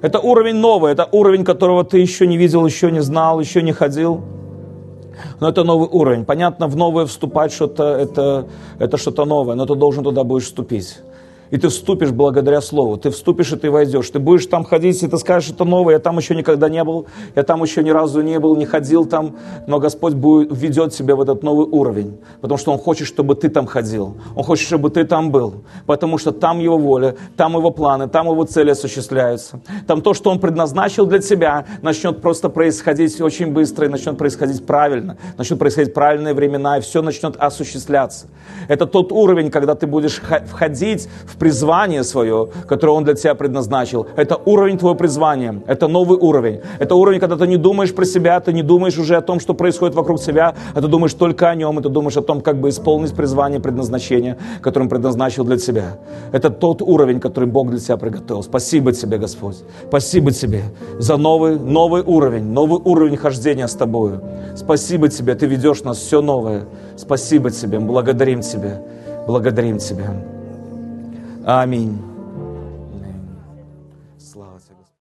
Это уровень новый, это уровень, которого ты еще не видел, еще не знал, еще не ходил. Но это новый уровень. Понятно, в новое вступать что-то, это, это что-то новое, но ты должен туда будешь вступить и ты вступишь благодаря Слову. Ты вступишь, и ты войдешь. Ты будешь там ходить, и ты скажешь, это новое, я там еще никогда не был, я там еще ни разу не был, не ходил там, но Господь будет, ведет тебя в этот новый уровень, потому что Он хочет, чтобы ты там ходил. Он хочет, чтобы ты там был, потому что там Его воля, там Его планы, там Его цели осуществляются. Там то, что Он предназначил для тебя, начнет просто происходить очень быстро и начнет происходить правильно, начнет происходить правильные времена, и все начнет осуществляться. Это тот уровень, когда ты будешь входить в призвание свое, которое Он для тебя предназначил. Это уровень твоего призвания. Это новый уровень. Это уровень, когда ты не думаешь про себя, ты не думаешь уже о том, что происходит вокруг тебя, а ты думаешь только о Нем, и ты думаешь о том, как бы исполнить призвание, предназначение, которое Он предназначил для тебя. Это тот уровень, который Бог для тебя приготовил. Спасибо тебе, Господь. Спасибо тебе за новый, новый уровень, новый уровень хождения с тобою. Спасибо тебе, ты ведешь нас все новое. Спасибо тебе, благодарим тебя, благодарим тебя. Аминь.